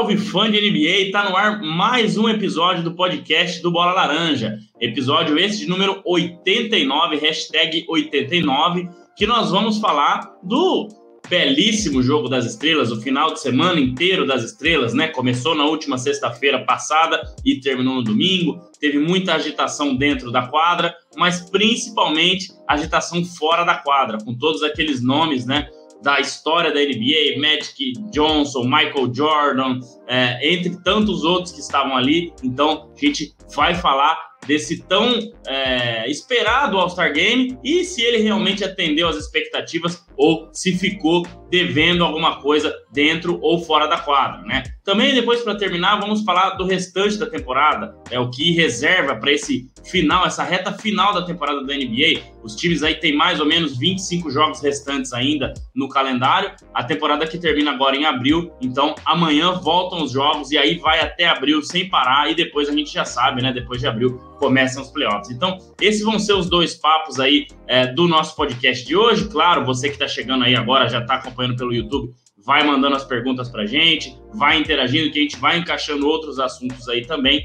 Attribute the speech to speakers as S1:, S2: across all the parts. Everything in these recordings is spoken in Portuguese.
S1: salve fã de NBA! Tá no ar mais um episódio do podcast do Bola Laranja. Episódio esse de número 89, hashtag 89, que nós vamos falar do belíssimo jogo das estrelas, o final de semana inteiro das estrelas, né? Começou na última sexta-feira passada e terminou no domingo. Teve muita agitação dentro da quadra, mas principalmente agitação fora da quadra, com todos aqueles nomes, né? Da história da NBA, Magic Johnson, Michael Jordan, é, entre tantos outros que estavam ali. Então, gente vai falar desse tão é, esperado All-Star Game e se ele realmente atendeu às expectativas ou se ficou devendo alguma coisa dentro ou fora da quadra, né? Também depois para terminar vamos falar do restante da temporada, é o que reserva para esse final, essa reta final da temporada da NBA. Os times aí têm mais ou menos 25 jogos restantes ainda no calendário. A temporada que termina agora em abril, então amanhã voltam os jogos e aí vai até abril sem parar e depois a gente já sabe, né? Depois de abril começam os playoffs. Então, esses vão ser os dois papos aí é, do nosso podcast de hoje. Claro, você que está chegando aí agora, já está acompanhando pelo YouTube, vai mandando as perguntas para gente, vai interagindo, que a gente vai encaixando outros assuntos aí também.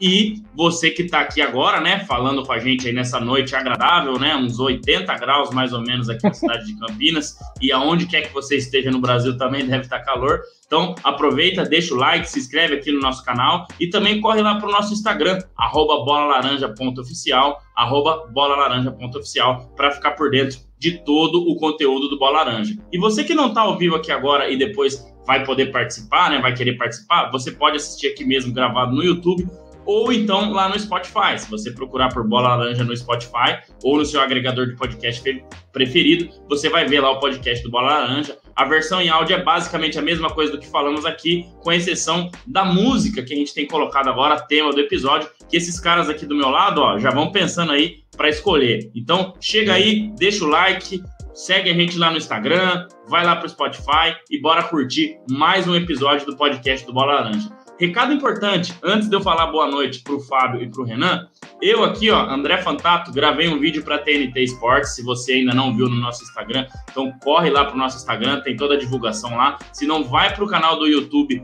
S1: E você que está aqui agora, né, falando com a gente aí nessa noite agradável, né, uns 80 graus mais ou menos aqui na cidade de Campinas, e aonde quer que você esteja no Brasil também deve estar tá calor. Então aproveita, deixa o like, se inscreve aqui no nosso canal e também corre lá para o nosso Instagram, arroba bolalaranja.oficial, arroba bolalaranja.oficial, para ficar por dentro de todo o conteúdo do Bola Laranja. E você que não está ao vivo aqui agora e depois vai poder participar, né, vai querer participar, você pode assistir aqui mesmo gravado no YouTube ou então lá no Spotify. Se você procurar por Bola Laranja no Spotify ou no seu agregador de podcast preferido, você vai ver lá o podcast do Bola Laranja. A versão em áudio é basicamente a mesma coisa do que falamos aqui, com exceção da música que a gente tem colocado agora, tema do episódio, que esses caras aqui do meu lado, ó, já vão pensando aí para escolher. Então, chega aí, deixa o like, segue a gente lá no Instagram, vai lá para o Spotify e bora curtir mais um episódio do podcast do Bola Laranja. Recado importante, antes de eu falar boa noite para o Fábio e para o Renan, eu aqui, ó, André Fantato, gravei um vídeo para TNT Sports. Se você ainda não viu no nosso Instagram, então corre lá para o nosso Instagram, tem toda a divulgação lá. Se não, vai para o canal do YouTube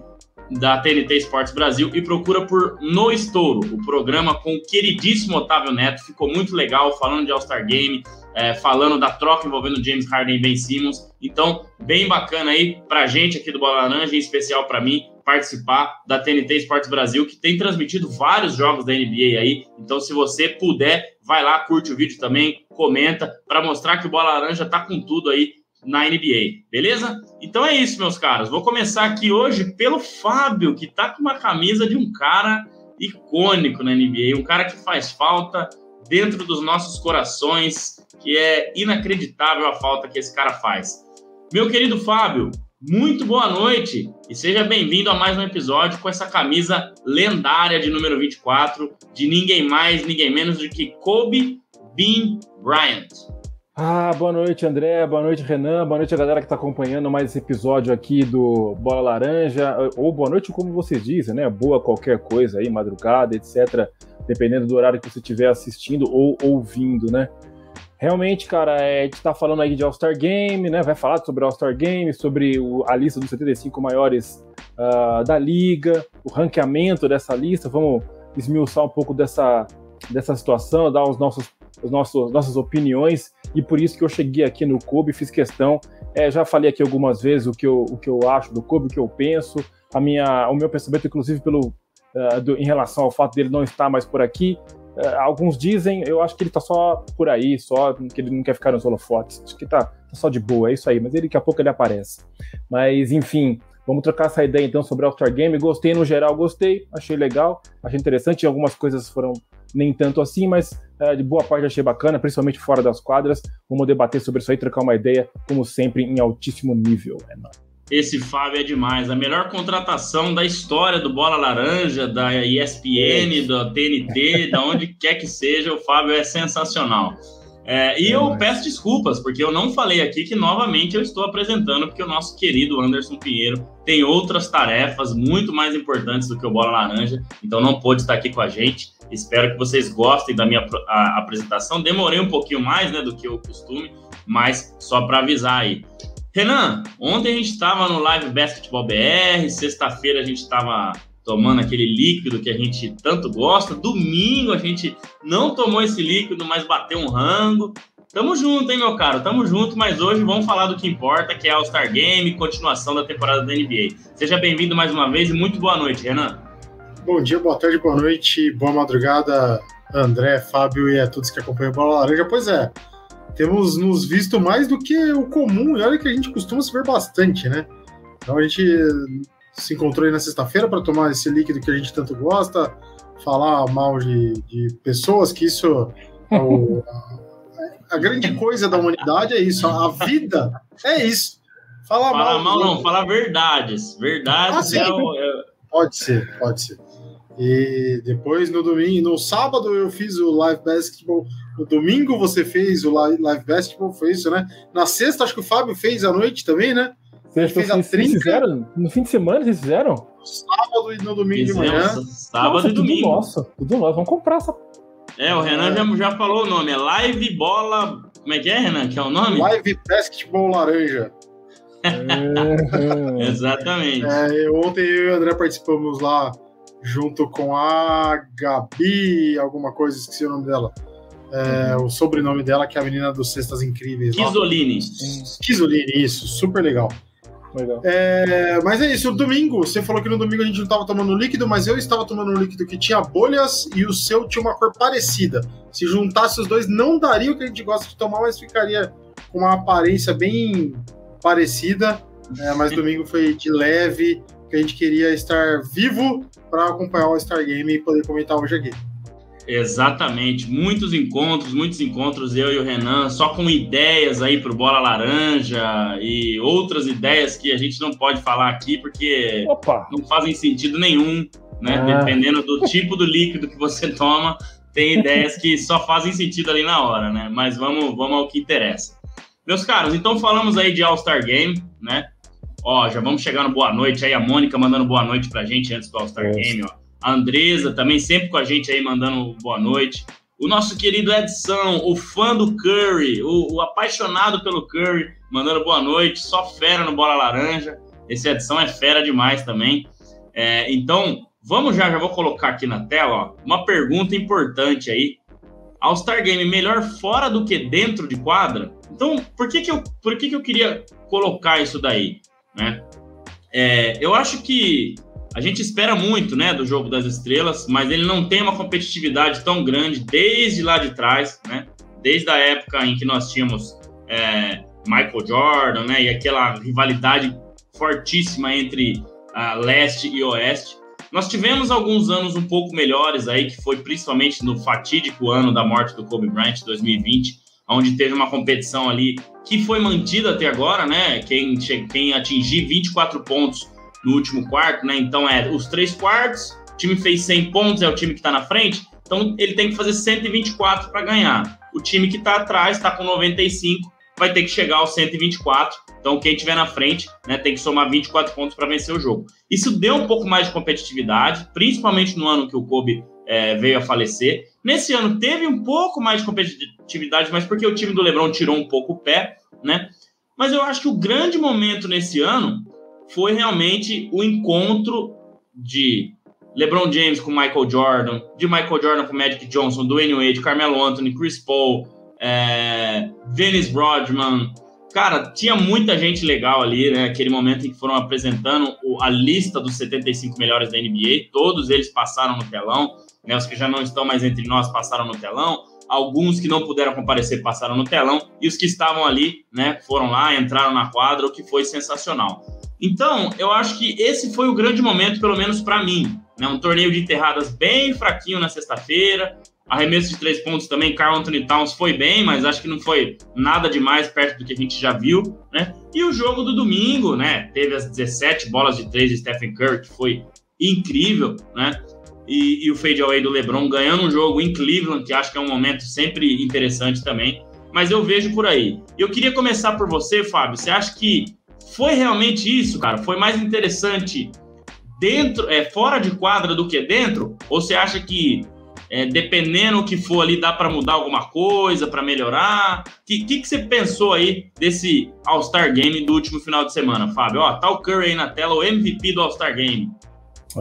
S1: da TNT Esportes Brasil e procura por No Estouro, o programa com o queridíssimo Otávio Neto. Ficou muito legal, falando de All-Star Game, é, falando da troca envolvendo James Harden e Ben Simmons. Então, bem bacana aí pra gente aqui do Bola Laranja, em especial para mim, participar da TNT Esportes Brasil, que tem transmitido vários jogos da NBA aí. Então, se você puder, vai lá, curte o vídeo também, comenta, para mostrar que o Bola Laranja tá com tudo aí na NBA, beleza? Então é isso, meus caros. Vou começar aqui hoje pelo Fábio, que tá com uma camisa de um cara icônico na NBA, um cara que faz falta dentro dos nossos corações, que é inacreditável a falta que esse cara faz. Meu querido Fábio, muito boa noite e seja bem-vindo a mais um episódio com essa camisa lendária de número 24 de ninguém mais, ninguém menos do que Kobe Bean Bryant.
S2: Ah, boa noite, André. Boa noite, Renan. Boa noite a galera que está acompanhando mais esse episódio aqui do Bola Laranja. Ou boa noite, como vocês dizem, né? Boa qualquer coisa aí, madrugada, etc. Dependendo do horário que você estiver assistindo ou ouvindo, né? Realmente, cara, é, a gente tá falando aí de All-Star Game, né? Vai falar sobre All-Star Game, sobre o, a lista dos 75 maiores uh, da liga, o ranqueamento dessa lista. Vamos esmiuçar um pouco dessa, dessa situação, dar os nossos, os nossos, nossas opiniões. E por isso que eu cheguei aqui no Kobe, fiz questão. É, já falei aqui algumas vezes o que, eu, o que eu acho do Kobe, o que eu penso, a minha, o meu pensamento, inclusive, pelo, uh, do, em relação ao fato dele não estar mais por aqui. É, alguns dizem, eu acho que ele tá só por aí, só que ele não quer ficar nos holofotes. Acho que tá, tá só de boa, é isso aí, mas ele daqui a pouco ele aparece. Mas enfim, vamos trocar essa ideia então sobre All-Star Game. Gostei no geral, gostei, achei legal, achei interessante. Algumas coisas foram nem tanto assim, mas é, de boa parte achei bacana, principalmente fora das quadras. Vamos debater sobre isso aí, trocar uma ideia, como sempre, em altíssimo nível. É nóis.
S1: Esse Fábio é demais. A melhor contratação da história do Bola Laranja, da ESPN, da TNT, da onde quer que seja, o Fábio é sensacional. É, e eu peço desculpas, porque eu não falei aqui que novamente eu estou apresentando, porque o nosso querido Anderson Pinheiro tem outras tarefas muito mais importantes do que o Bola Laranja, então não pôde estar aqui com a gente. Espero que vocês gostem da minha apresentação. Demorei um pouquinho mais né, do que o costume, mas só para avisar aí. Renan, ontem a gente estava no Live Basketball BR, sexta-feira a gente estava tomando aquele líquido que a gente tanto gosta, domingo a gente não tomou esse líquido, mas bateu um rango. Tamo junto, hein, meu caro? Tamo junto, mas hoje vamos falar do que importa, que é All Star Game, continuação da temporada da NBA. Seja bem-vindo mais uma vez e muito boa noite, Renan.
S3: Bom dia, boa tarde, boa noite, boa madrugada, André, Fábio e a todos que acompanham o Bola Laranja. Pois é, temos nos visto mais do que o comum, e olha que a gente costuma se ver bastante, né? Então a gente se encontrou aí na sexta-feira para tomar esse líquido que a gente tanto gosta, falar mal de, de pessoas, que isso é o, a, a, grande coisa da humanidade é isso, a vida é isso.
S1: Falar Fala mal, mal não, falar verdades. Verdades ah, é, o, é...
S3: Pode ser, pode ser. E depois no domingo, no sábado eu fiz o live basketball no domingo você fez o Live Basketball, foi isso, né? Na sexta, acho que o Fábio fez à noite também, né?
S2: Sexta, fez a vocês fizeram? No fim de semana vocês fizeram?
S3: No sábado e no domingo Fizemos, de manhã.
S1: Sábado Nossa, e domingo.
S2: Nossa, tudo nosso. Vamos comprar essa.
S1: É, o Renan já, já falou o nome. É Live Bola. Como é que é, Renan? Que é o nome?
S3: Live Basketball Laranja.
S1: É. Exatamente.
S3: É, ontem eu e o André participamos lá junto com a Gabi, alguma coisa, esqueci o nome dela é, o sobrenome dela, que é a menina dos Cestas Incríveis.
S1: Kisolini.
S3: Kisolini, isso, super legal. Legal. É, mas é isso, o domingo, você falou que no domingo a gente não estava tomando líquido, mas eu estava tomando um líquido que tinha bolhas e o seu tinha uma cor parecida. Se juntasse os dois, não daria o que a gente gosta de tomar, mas ficaria com uma aparência bem parecida. É, mas domingo foi de leve, que a gente queria estar vivo para acompanhar o All-Star Game e poder comentar hoje aqui.
S1: Exatamente, muitos encontros, muitos encontros, eu e o Renan, só com ideias aí para o Bola Laranja e outras ideias que a gente não pode falar aqui porque Opa. não fazem sentido nenhum, né? Ah. Dependendo do tipo do líquido que você toma, tem ideias que só fazem sentido ali na hora, né? Mas vamos, vamos ao que interessa. Meus caros, então falamos aí de All-Star Game, né? Ó, já vamos chegar no boa noite aí, a Mônica mandando boa noite pra gente antes do All-Star Game, ó a Andresa também sempre com a gente aí mandando boa noite. O nosso querido Edson, o fã do Curry, o, o, apaixonado pelo Curry, mandando boa noite, só fera no Bola Laranja. Esse Edson é fera demais também. É, então, vamos já, já vou colocar aqui na tela, ó, uma pergunta importante aí. All-Star Game melhor fora do que dentro de quadra? Então, por que que eu, por que que eu queria colocar isso daí, né? É, eu acho que a gente espera muito, né, do jogo das estrelas, mas ele não tem uma competitividade tão grande desde lá de trás, né? Desde a época em que nós tínhamos é, Michael Jordan, né, e aquela rivalidade fortíssima entre leste e oeste. Nós tivemos alguns anos um pouco melhores aí, que foi principalmente no fatídico ano da morte do Kobe Bryant, 2020, onde teve uma competição ali que foi mantida até agora, né? Quem, quem atingir 24 pontos no último quarto, né? Então é os três quartos, o time fez 100 pontos, é o time que está na frente, então ele tem que fazer 124 para ganhar. O time que está atrás está com 95, vai ter que chegar aos 124. Então quem estiver na frente, né, tem que somar 24 pontos para vencer o jogo. Isso deu um pouco mais de competitividade, principalmente no ano que o Kobe é, veio a falecer. Nesse ano teve um pouco mais de competitividade, mas porque o time do LeBron tirou um pouco o pé, né? Mas eu acho que o grande momento nesse ano foi realmente o encontro de LeBron James com Michael Jordan, de Michael Jordan com Magic Johnson, Dwayne Wade, Carmelo Anthony, Chris Paul, é, Dennis Rodman. Cara, tinha muita gente legal ali, né? Aquele momento em que foram apresentando a lista dos 75 melhores da NBA. Todos eles passaram no telão, né? Os que já não estão mais entre nós passaram no telão. Alguns que não puderam comparecer passaram no telão. E os que estavam ali, né? Foram lá, entraram na quadra, o que foi sensacional. Então, eu acho que esse foi o grande momento, pelo menos para mim. Né? Um torneio de enterradas bem fraquinho na sexta-feira. Arremesso de três pontos também, Carl Anthony Towns foi bem, mas acho que não foi nada demais perto do que a gente já viu, né? E o jogo do domingo, né? Teve as 17 bolas de três de Stephen Curry, que foi incrível, né? E, e o fadeaway do LeBron ganhando um jogo em Cleveland, que acho que é um momento sempre interessante também. Mas eu vejo por aí. Eu queria começar por você, Fábio. Você acha que foi realmente isso, cara? Foi mais interessante dentro, é, fora de quadra do que dentro? Ou você acha que É, dependendo do que for ali, dá para mudar alguma coisa, para melhorar? O que, que, que, você pensou aí desse All-Star Game do último final de semana, Fábio? Ó, tá o Curry aí na tela, o MVP do All-Star Game.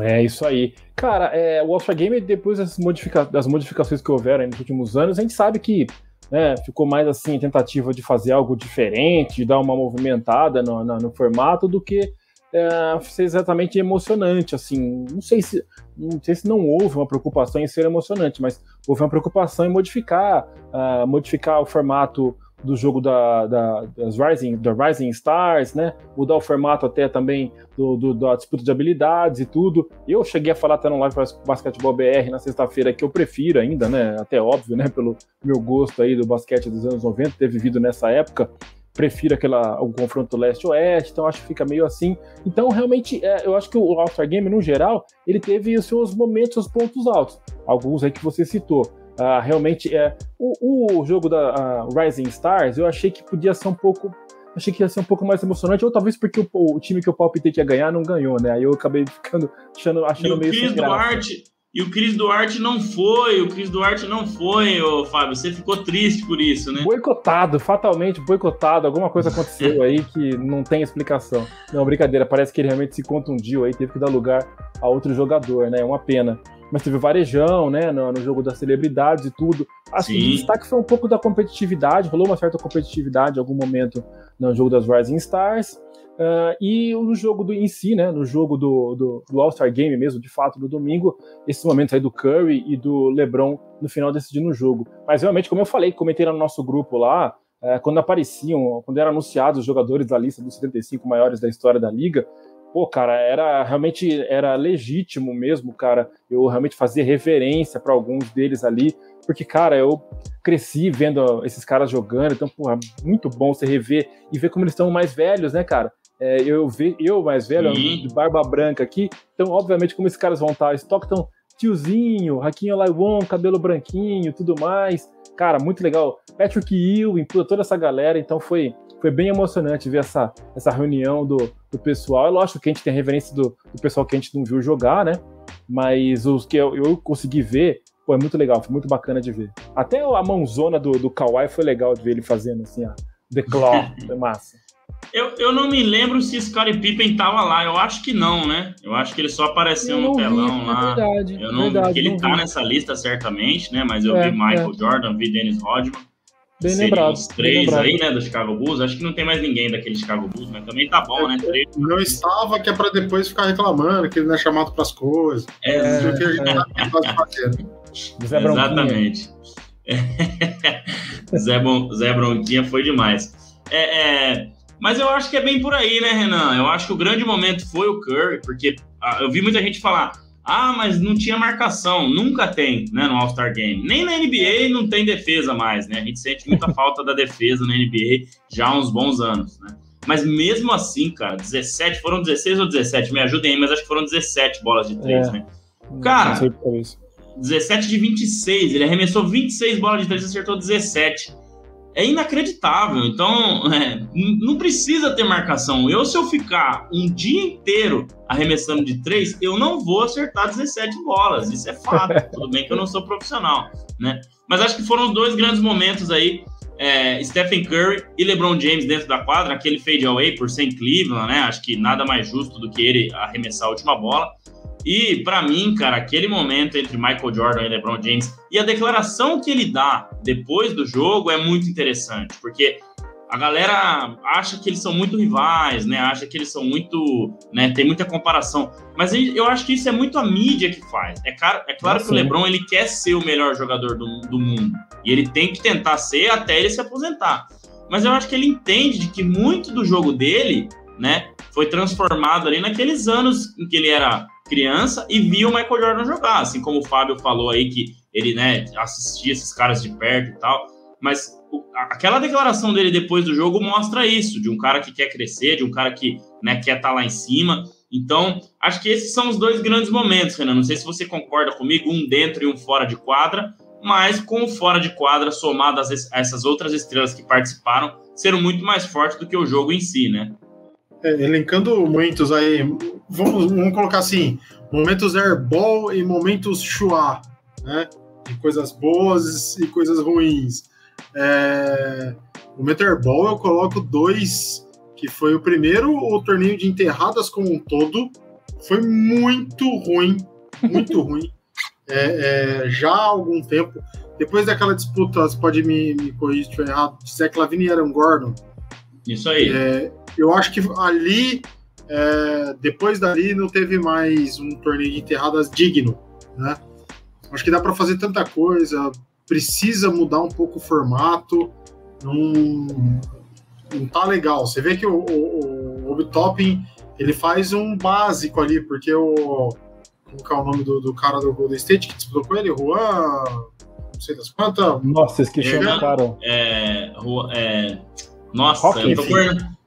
S2: É isso aí. Cara, é, o All-Star Game, depois das, modifica das modificações que houveram nos últimos anos, a gente sabe que né, ficou mais assim, tentativa de fazer algo diferente, de dar uma movimentada no, no, no formato, do que é, ser exatamente emocionante, assim, não sei se não sei se não houve uma preocupação em ser emocionante, mas houve uma preocupação em modificar, uh, modificar o formato do jogo da, da, das Rising, da Rising Stars, né? Mudar o formato até também do, do, da disputa de habilidades e tudo. Eu cheguei a falar até no Live Basketball BR na sexta-feira que eu prefiro ainda, né? Até óbvio, né? Pelo meu gosto aí do basquete dos anos 90, ter vivido nessa época prefiro aquela, o confronto leste-oeste, então acho que fica meio assim. Então, realmente, é, eu acho que o All-Star Game, no geral, ele teve os seus momentos, os pontos altos. Alguns aí que você citou. Uh, realmente, é, o, o jogo da Rising Stars, eu achei que podia ser um pouco achei que ia ser um pouco mais emocionante, ou talvez porque o, o time que eu palpitei que ia ganhar não ganhou, né? Aí eu acabei ficando achando, achando
S1: e o
S2: meio
S1: Chris Duarte, e o Cris Duarte não foi, o Cris Duarte não foi, ô Fábio. Você ficou triste por isso, né?
S2: Boicotado, fatalmente boicotado. Alguma coisa aconteceu aí que não tem explicação. Não, brincadeira, parece que ele realmente se contundiu aí, teve que dar lugar a outro jogador, né? É uma pena. Mas teve varejão, né? No, no jogo das celebridades e tudo. Assim, o destaque foi um pouco da competitividade, rolou uma certa competitividade em algum momento no jogo das Rising Stars. Uh, e no jogo do, em si, né, no jogo do, do, do All-Star Game mesmo, de fato, do domingo, esses momentos aí do Curry e do LeBron no final decidindo o jogo. Mas realmente, como eu falei, comentei no nosso grupo lá, uh, quando apareciam, quando eram anunciados os jogadores da lista dos 75 maiores da história da liga, pô, cara, era realmente era legítimo mesmo, cara, eu realmente fazia reverência para alguns deles ali, porque, cara, eu cresci vendo esses caras jogando, então, porra, muito bom você rever e ver como eles estão mais velhos, né, cara? É, eu, vi, eu mais velho, de barba branca aqui, então, obviamente, como esses caras vão estar, Stockton, tiozinho, Raquinho Olaiwon, cabelo branquinho, tudo mais. Cara, muito legal. Patrick Ewing, toda essa galera, então foi, foi bem emocionante ver essa, essa reunião do, do pessoal. É lógico que a gente tem referência do, do pessoal que a gente não viu jogar, né? Mas os que eu, eu consegui ver, pô, é muito legal, foi muito bacana de ver. Até a mãozona do, do Kawhi foi legal de ver ele fazendo assim, a The Claw, foi massa.
S1: Eu, eu não me lembro se Scottie Pippen tava lá. Eu acho que não, né? Eu acho que ele só apareceu no telão vi, lá. É verdade, eu não verdade, que ele não tá vi. nessa lista certamente, né? Mas eu é, vi Michael é. Jordan, vi Dennis Rodman.
S2: Bem lembrado.
S1: Os três aí, né, do Chicago Bulls. Acho que não tem mais ninguém daquele Chicago Bulls, mas também tá bom, né? Três.
S3: Não estava, que é pra depois ficar reclamando, que ele não é chamado pras coisas.
S1: É, é, que a gente é. tá Exatamente. Zé, Bon, Zé Bronquinha foi demais. É, é, mas eu acho que é bem por aí, né, Renan? Eu acho que o grande momento foi o Curry, porque ah, eu vi muita gente falar: ah, mas não tinha marcação. Nunca tem, né, no All-Star Game. Nem na NBA não tem defesa mais, né? A gente sente muita falta da defesa na NBA já há uns bons anos, né? Mas mesmo assim, cara, 17, foram 16 ou 17? Me ajudem aí, mas acho que foram 17 bolas de três, é, né? Cara, 17 de 26, ele arremessou 26 bolas de três e acertou 17 é inacreditável. Então, é, não precisa ter marcação. Eu, se eu ficar um dia inteiro arremessando de três, eu não vou acertar 17 bolas. Isso é fato. Tudo bem que eu não sou profissional, né? Mas acho que foram os dois grandes momentos aí. É, Stephen Curry e LeBron James dentro da quadra, aquele fade away por sem Cleveland, né? Acho que nada mais justo do que ele arremessar a última bola. E para mim, cara, aquele momento entre Michael Jordan e LeBron James e a declaração que ele dá depois do jogo é muito interessante, porque a galera acha que eles são muito rivais, né? Acha que eles são muito, né? Tem muita comparação, mas eu acho que isso é muito a mídia que faz. É claro, é claro que o LeBron ele quer ser o melhor jogador do, do mundo e ele tem que tentar ser até ele se aposentar. Mas eu acho que ele entende de que muito do jogo dele, né, foi transformado ali naqueles anos em que ele era criança e via o Michael Jordan jogar, assim como o Fábio falou aí que ele, né, assistia esses caras de perto e tal. Mas aquela declaração dele depois do jogo mostra isso, de um cara que quer crescer, de um cara que, né, quer estar tá lá em cima. Então, acho que esses são os dois grandes momentos, Renan. Não sei se você concorda comigo, um dentro e um fora de quadra, mas com o fora de quadra somado a essas outras estrelas que participaram, serão muito mais fortes do que o jogo em si, né?
S3: Elencando momentos aí, vamos, vamos colocar assim, momentos airball e momentos chua, né? de coisas boas e coisas ruins. É, o Meterball eu coloco dois, que foi o primeiro, o torneio de enterradas como um todo, foi muito ruim, muito ruim. É, é, já há algum tempo, depois daquela disputa, você pode me, me corrigir se estiver errado, de Zach Lavine e Aaron Gordon.
S1: Isso aí.
S3: É, eu acho que ali, é, depois dali, não teve mais um torneio de enterradas digno, né? Acho que dá para fazer tanta coisa, precisa mudar um pouco o formato, não, não tá legal. Você vê que o, o, o Topping ele faz um básico ali, porque o. Como é o nome do, do cara do Golden State que disputou com ele? Juan. Não sei das quantas.
S2: Nossa, esqueci o cara.
S1: É, é, nossa, Rock, eu tô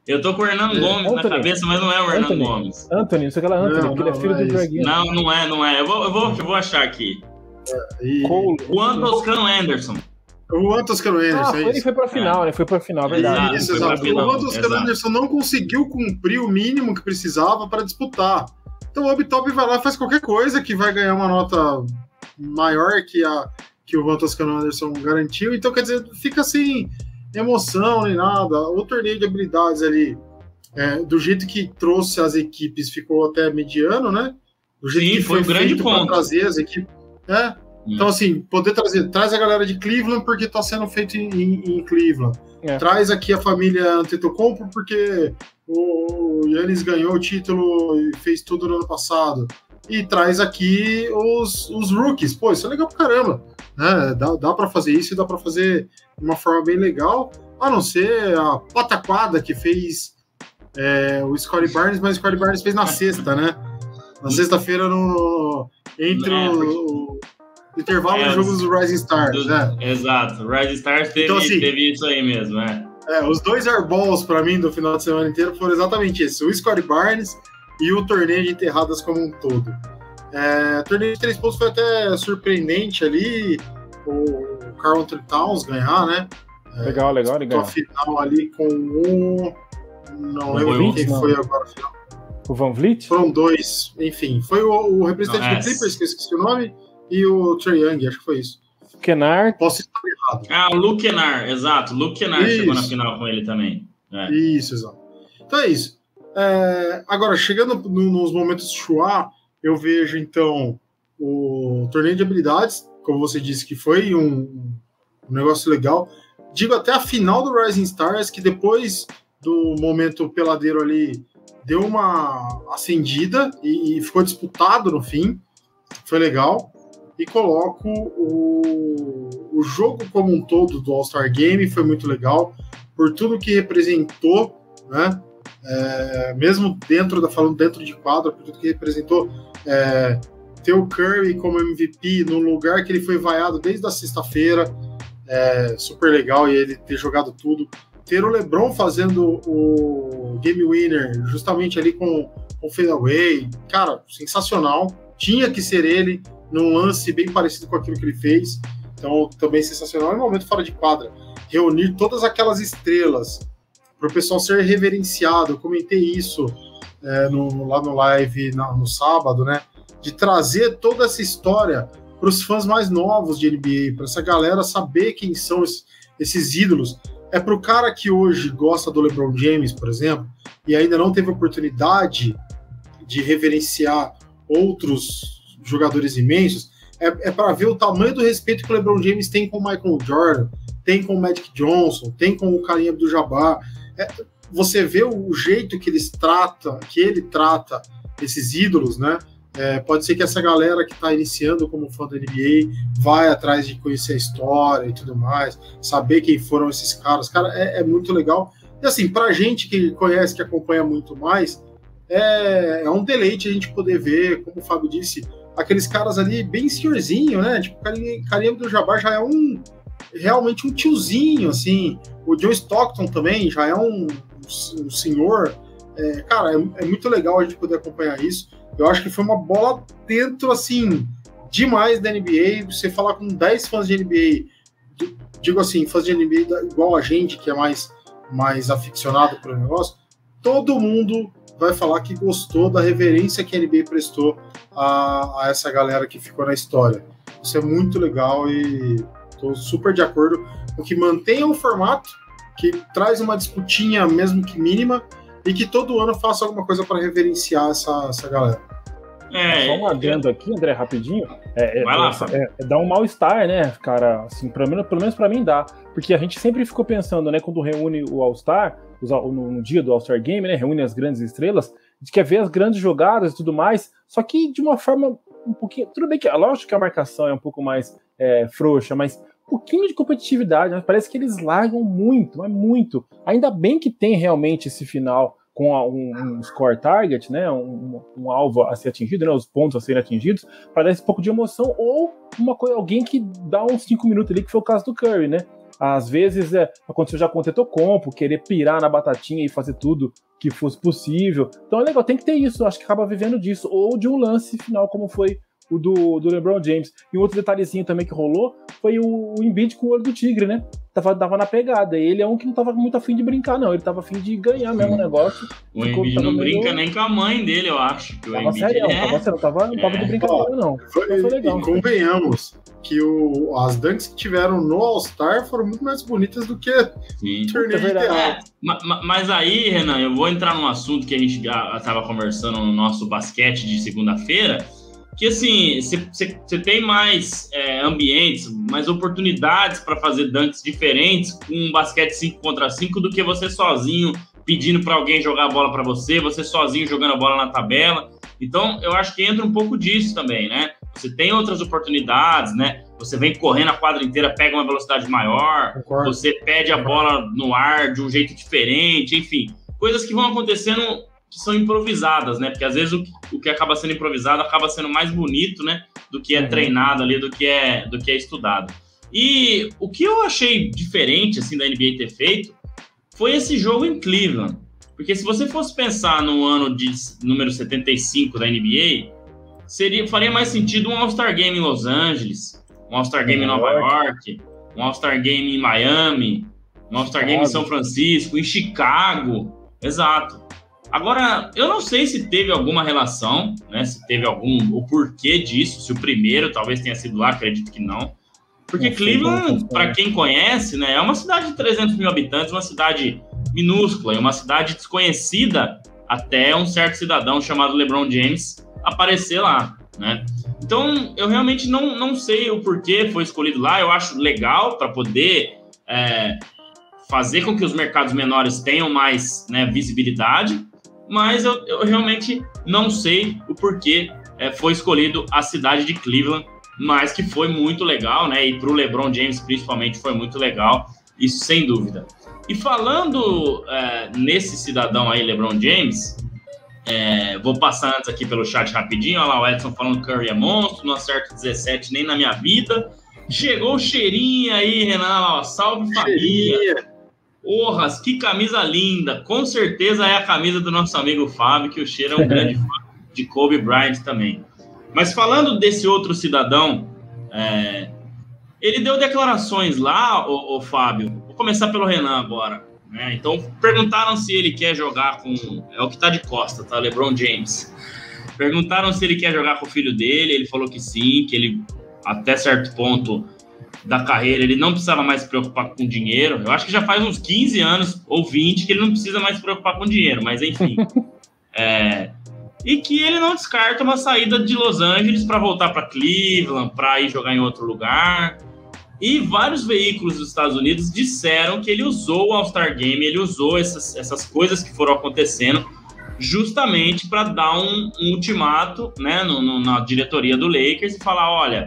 S1: eu tô com o Hernando é, Gomes Anthony. na cabeça, mas não é o Hernando
S2: Anthony.
S1: Gomes.
S2: Anthony, não sei que Anthony, não, porque ele é filho do Draguinho.
S1: Não, não é, não é. Eu vou, eu vou, eu vou achar aqui.
S3: E...
S1: O Antoscano Anderson.
S3: O Antoscano Anderson. Ah,
S2: foi, ele foi pra final, é. né? Foi pra final, é verdade.
S3: Isso, exato. O Antoscano Anderson não conseguiu cumprir o mínimo que precisava para disputar. Então o Obtop vai lá e faz qualquer coisa que vai ganhar uma nota maior que a que o Antoscano Anderson garantiu. Então, quer dizer, fica sem emoção nem nada. O torneio de habilidades ali, é, do jeito que trouxe as equipes, ficou até mediano, né? Do jeito
S1: Sim,
S3: que
S1: foi, foi um grande ponto.
S3: trazer as equipes né? Então, assim, poder trazer, traz a galera de Cleveland porque está sendo feito em, em, em Cleveland. É. Traz aqui a família Antetokounmpo porque o Yannis ganhou o título e fez tudo no ano passado. E traz aqui os, os rookies. Pô, isso é legal pra caramba. Né? Dá, dá para fazer isso e dá para fazer de uma forma bem legal. A não ser a pataquada que fez é, o Scottie Barnes, mas o Scottie Barnes fez na sexta, né? Na sexta-feira, no, no, entre é, o, o, intervalo é, dos jogos do Rising Stars, do, né?
S1: Exato, o Rising Stars teve, então, assim, teve isso aí mesmo, né?
S3: É, os dois airballs para mim do final de semana inteiro foram exatamente isso: o Scottie Barnes e o torneio de enterradas como um todo. É, torneio de três pontos foi até surpreendente ali, o Carl Anthony Towns ganhar, né?
S2: É, legal, legal, legal.
S3: A final ali com o. Não lembro quem foi agora a final.
S2: O Van Vliet?
S3: Foram dois, enfim. Foi o, o representante Não, do Clippers, que eu esqueci o nome, e o Trey Young, acho que foi isso.
S2: Kenar.
S3: Posso estar errado.
S1: Ah, o Luke Kenar, exato. Luke Kenar isso. chegou na final com ele também.
S3: É. Isso, exato. Então é isso. É, agora, chegando no, nos momentos de Chua, eu vejo então o torneio de habilidades, como você disse, que foi um, um negócio legal. Digo até a final do Rising Stars, que depois do momento peladeiro ali deu uma acendida e, e ficou disputado no fim. Foi legal. E coloco o, o jogo como um todo do All-Star Game, foi muito legal, por tudo que representou, né? É, mesmo dentro da falando dentro de quadro, por tudo que representou é, ter o Curry como MVP no lugar que ele foi vaiado desde a sexta-feira, é, super legal e ele ter jogado tudo ter o LeBron fazendo o game winner justamente ali com o fadeaway, cara, sensacional. Tinha que ser ele num lance bem parecido com aquilo que ele fez. Então, também sensacional. É um momento fora de quadra. Reunir todas aquelas estrelas para o pessoal ser reverenciado. Eu comentei isso é, no, lá no live na, no sábado, né? De trazer toda essa história para os fãs mais novos de NBA, para essa galera saber quem são esses, esses ídolos é para o cara que hoje gosta do LeBron James, por exemplo, e ainda não teve oportunidade de reverenciar outros jogadores imensos, é, é para ver o tamanho do respeito que o LeBron James tem com o Michael Jordan, tem com o Magic Johnson, tem com o Kareem Abdul-Jabbar. É, você vê o jeito que eles tratam, que ele trata esses ídolos, né? É, pode ser que essa galera que está iniciando como fã da NBA vai atrás de conhecer a história e tudo mais, saber quem foram esses caras. Cara, é, é muito legal. E assim, pra gente que conhece, que acompanha muito mais, é, é um deleite a gente poder ver, como o Fábio disse, aqueles caras ali bem senhorzinho, né? Tipo, o Karim do Jabbar já é um realmente um tiozinho, assim. O John Stockton também já é um, um senhor. É, cara, é, é muito legal a gente poder acompanhar isso. Eu acho que foi uma bola dentro, assim, demais da NBA. Você falar com 10 fãs de NBA, digo assim, fãs de NBA igual a gente, que é mais, mais aficionado pelo negócio, todo mundo vai falar que gostou da reverência que a NBA prestou a, a essa galera que ficou na história. Isso é muito legal e estou super de acordo com que mantenha o formato, que traz uma disputinha, mesmo que mínima, e que todo ano faça alguma coisa para reverenciar essa, essa galera.
S2: É, Só um adendo aqui, André, rapidinho. É, é, lá, é, é, dá um mal-estar, né, cara? Assim, pelo menos, pelo menos pra mim dá. Porque a gente sempre ficou pensando, né, quando reúne o All-Star, no, no, dia do All-Star Game, né, reúne as grandes estrelas, a gente quer ver as grandes jogadas e tudo mais, só que de uma forma um pouquinho. Tudo bem que, lógico que a marcação é um pouco mais é, frouxa, mas pouquinho de competitividade, né? parece que eles largam muito, mas muito. Ainda bem que tem realmente esse final com um, um score target, né, um, um, alvo a ser atingido, né, os pontos a serem atingidos, para dar esse pouco de emoção, ou uma coisa, alguém que dá uns 5 minutos ali, que foi o caso do Curry, né? Às vezes é, aconteceu já com o Tetocompo, querer pirar na batatinha e fazer tudo que fosse possível. Então é legal, tem que ter isso, acho que acaba vivendo disso, ou de um lance final, como foi o do, do LeBron James. E um outro detalhezinho também que rolou foi o, o Embiid com o olho do tigre, né? Tava, tava na pegada. Ele é um que não tava muito afim de brincar, não. Ele tava afim de ganhar mesmo o negócio.
S1: O Embiid não meio... brinca nem com a mãe dele, eu acho. Que
S2: tava sério, é... tava, sério, tava, não tava é. de brincadeira, não.
S3: Foi, foi legal. E convenhamos que o, as dunks que tiveram no All-Star foram muito mais bonitas do que
S1: o torneio é, Mas aí, Renan, eu vou entrar num assunto que a gente já tava conversando no nosso basquete de segunda-feira, que assim, você tem mais é, ambientes, mais oportunidades para fazer dunks diferentes com um basquete 5 contra 5 do que você sozinho pedindo para alguém jogar a bola para você, você sozinho jogando a bola na tabela. Então, eu acho que entra um pouco disso também, né? Você tem outras oportunidades, né? Você vem correndo a quadra inteira, pega uma velocidade maior, Concordo. você pede a bola no ar de um jeito diferente, enfim, coisas que vão acontecendo que são improvisadas, né? Porque às vezes o, o que acaba sendo improvisado acaba sendo mais bonito, né? Do que é uhum. treinado ali, do que é, do que é estudado. E o que eu achei diferente, assim, da NBA ter feito foi esse jogo em Cleveland. Porque se você fosse pensar no ano de número 75 da NBA, seria, faria mais sentido um All-Star Game em Los Angeles, um All-Star Game em Nova York, um All-Star Game em Miami, um All-Star Game em São Francisco, em Chicago. Exato. Agora, eu não sei se teve alguma relação, né? Se teve algum o porquê disso, se o primeiro talvez tenha sido lá, acredito que não. Porque Cleveland, para quem conhece, né, é uma cidade de 300 mil habitantes, uma cidade minúscula, e uma cidade desconhecida até um certo cidadão chamado LeBron James aparecer lá, né? Então, eu realmente não, não sei o porquê foi escolhido lá. Eu acho legal para poder é, fazer com que os mercados menores tenham mais né, visibilidade, mas eu, eu realmente não sei o porquê é, foi escolhido a cidade de Cleveland, mas que foi muito legal, né? E para o LeBron James principalmente foi muito legal, isso sem dúvida. E falando é, nesse cidadão aí, LeBron James, é, vou passar antes aqui pelo chat rapidinho. Olha lá, o Edson falando que Curry é monstro, não acerto 17 nem na minha vida. Chegou o cheirinho aí, Renan. Ó, salve família. Porras, que camisa linda! Com certeza é a camisa do nosso amigo Fábio, que o cheiro é um grande fã de Kobe Bryant também. Mas falando desse outro cidadão, é, ele deu declarações lá, o, Fábio. Vou começar pelo Renan agora. Né? Então perguntaram se ele quer jogar com. É o que tá de costa, tá? LeBron James. Perguntaram se ele quer jogar com o filho dele. Ele falou que sim, que ele até certo ponto da carreira, ele não precisava mais se preocupar com dinheiro. Eu acho que já faz uns 15 anos ou 20 que ele não precisa mais se preocupar com dinheiro, mas enfim. é, e que ele não descarta uma saída de Los Angeles para voltar para Cleveland, para ir jogar em outro lugar. E vários veículos dos Estados Unidos disseram que ele usou o All-Star Game, ele usou essas, essas coisas que foram acontecendo justamente para dar um, um, ultimato né, no, no, na diretoria do Lakers e falar: olha,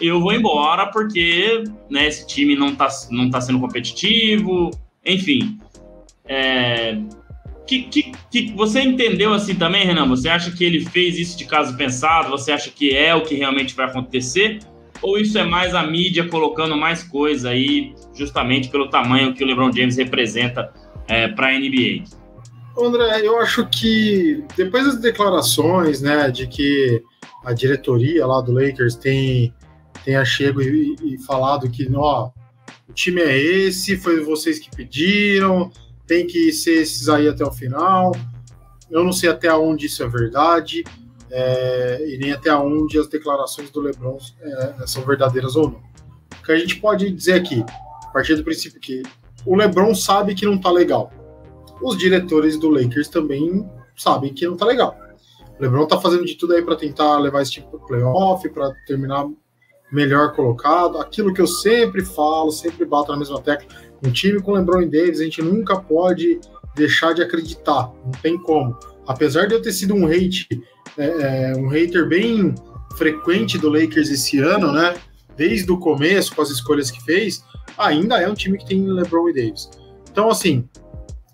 S1: eu vou embora porque né, esse time não está não tá sendo competitivo, enfim. É, que, que, que você entendeu assim também, Renan? Você acha que ele fez isso de caso pensado? Você acha que é o que realmente vai acontecer? Ou isso é mais a mídia colocando mais coisa aí, justamente pelo tamanho que o LeBron James representa é, para a NBA?
S3: André, eu acho que depois das declarações, né, de que a diretoria lá do Lakers tem tenha chego e, e falado que ó, o time é esse, foi vocês que pediram, tem que ser esses aí até o final. Eu não sei até onde isso é verdade. é, e nem até onde as declarações do LeBron é, são verdadeiras ou não. O que a gente pode dizer aqui, a partir do princípio que o LeBron sabe que não tá legal. Os diretores do Lakers também sabem que não tá legal. O LeBron tá fazendo de tudo aí para tentar levar esse tipo de playoff, para terminar melhor colocado. Aquilo que eu sempre falo, sempre bato na mesma tecla. Um time com LeBron Davis, a gente nunca pode deixar de acreditar. Não tem como. Apesar de eu ter sido um hate, é, é, um hater bem frequente do Lakers esse ano, né? Desde o começo, com as escolhas que fez, ainda é um time que tem LeBron e Davis. Então, assim,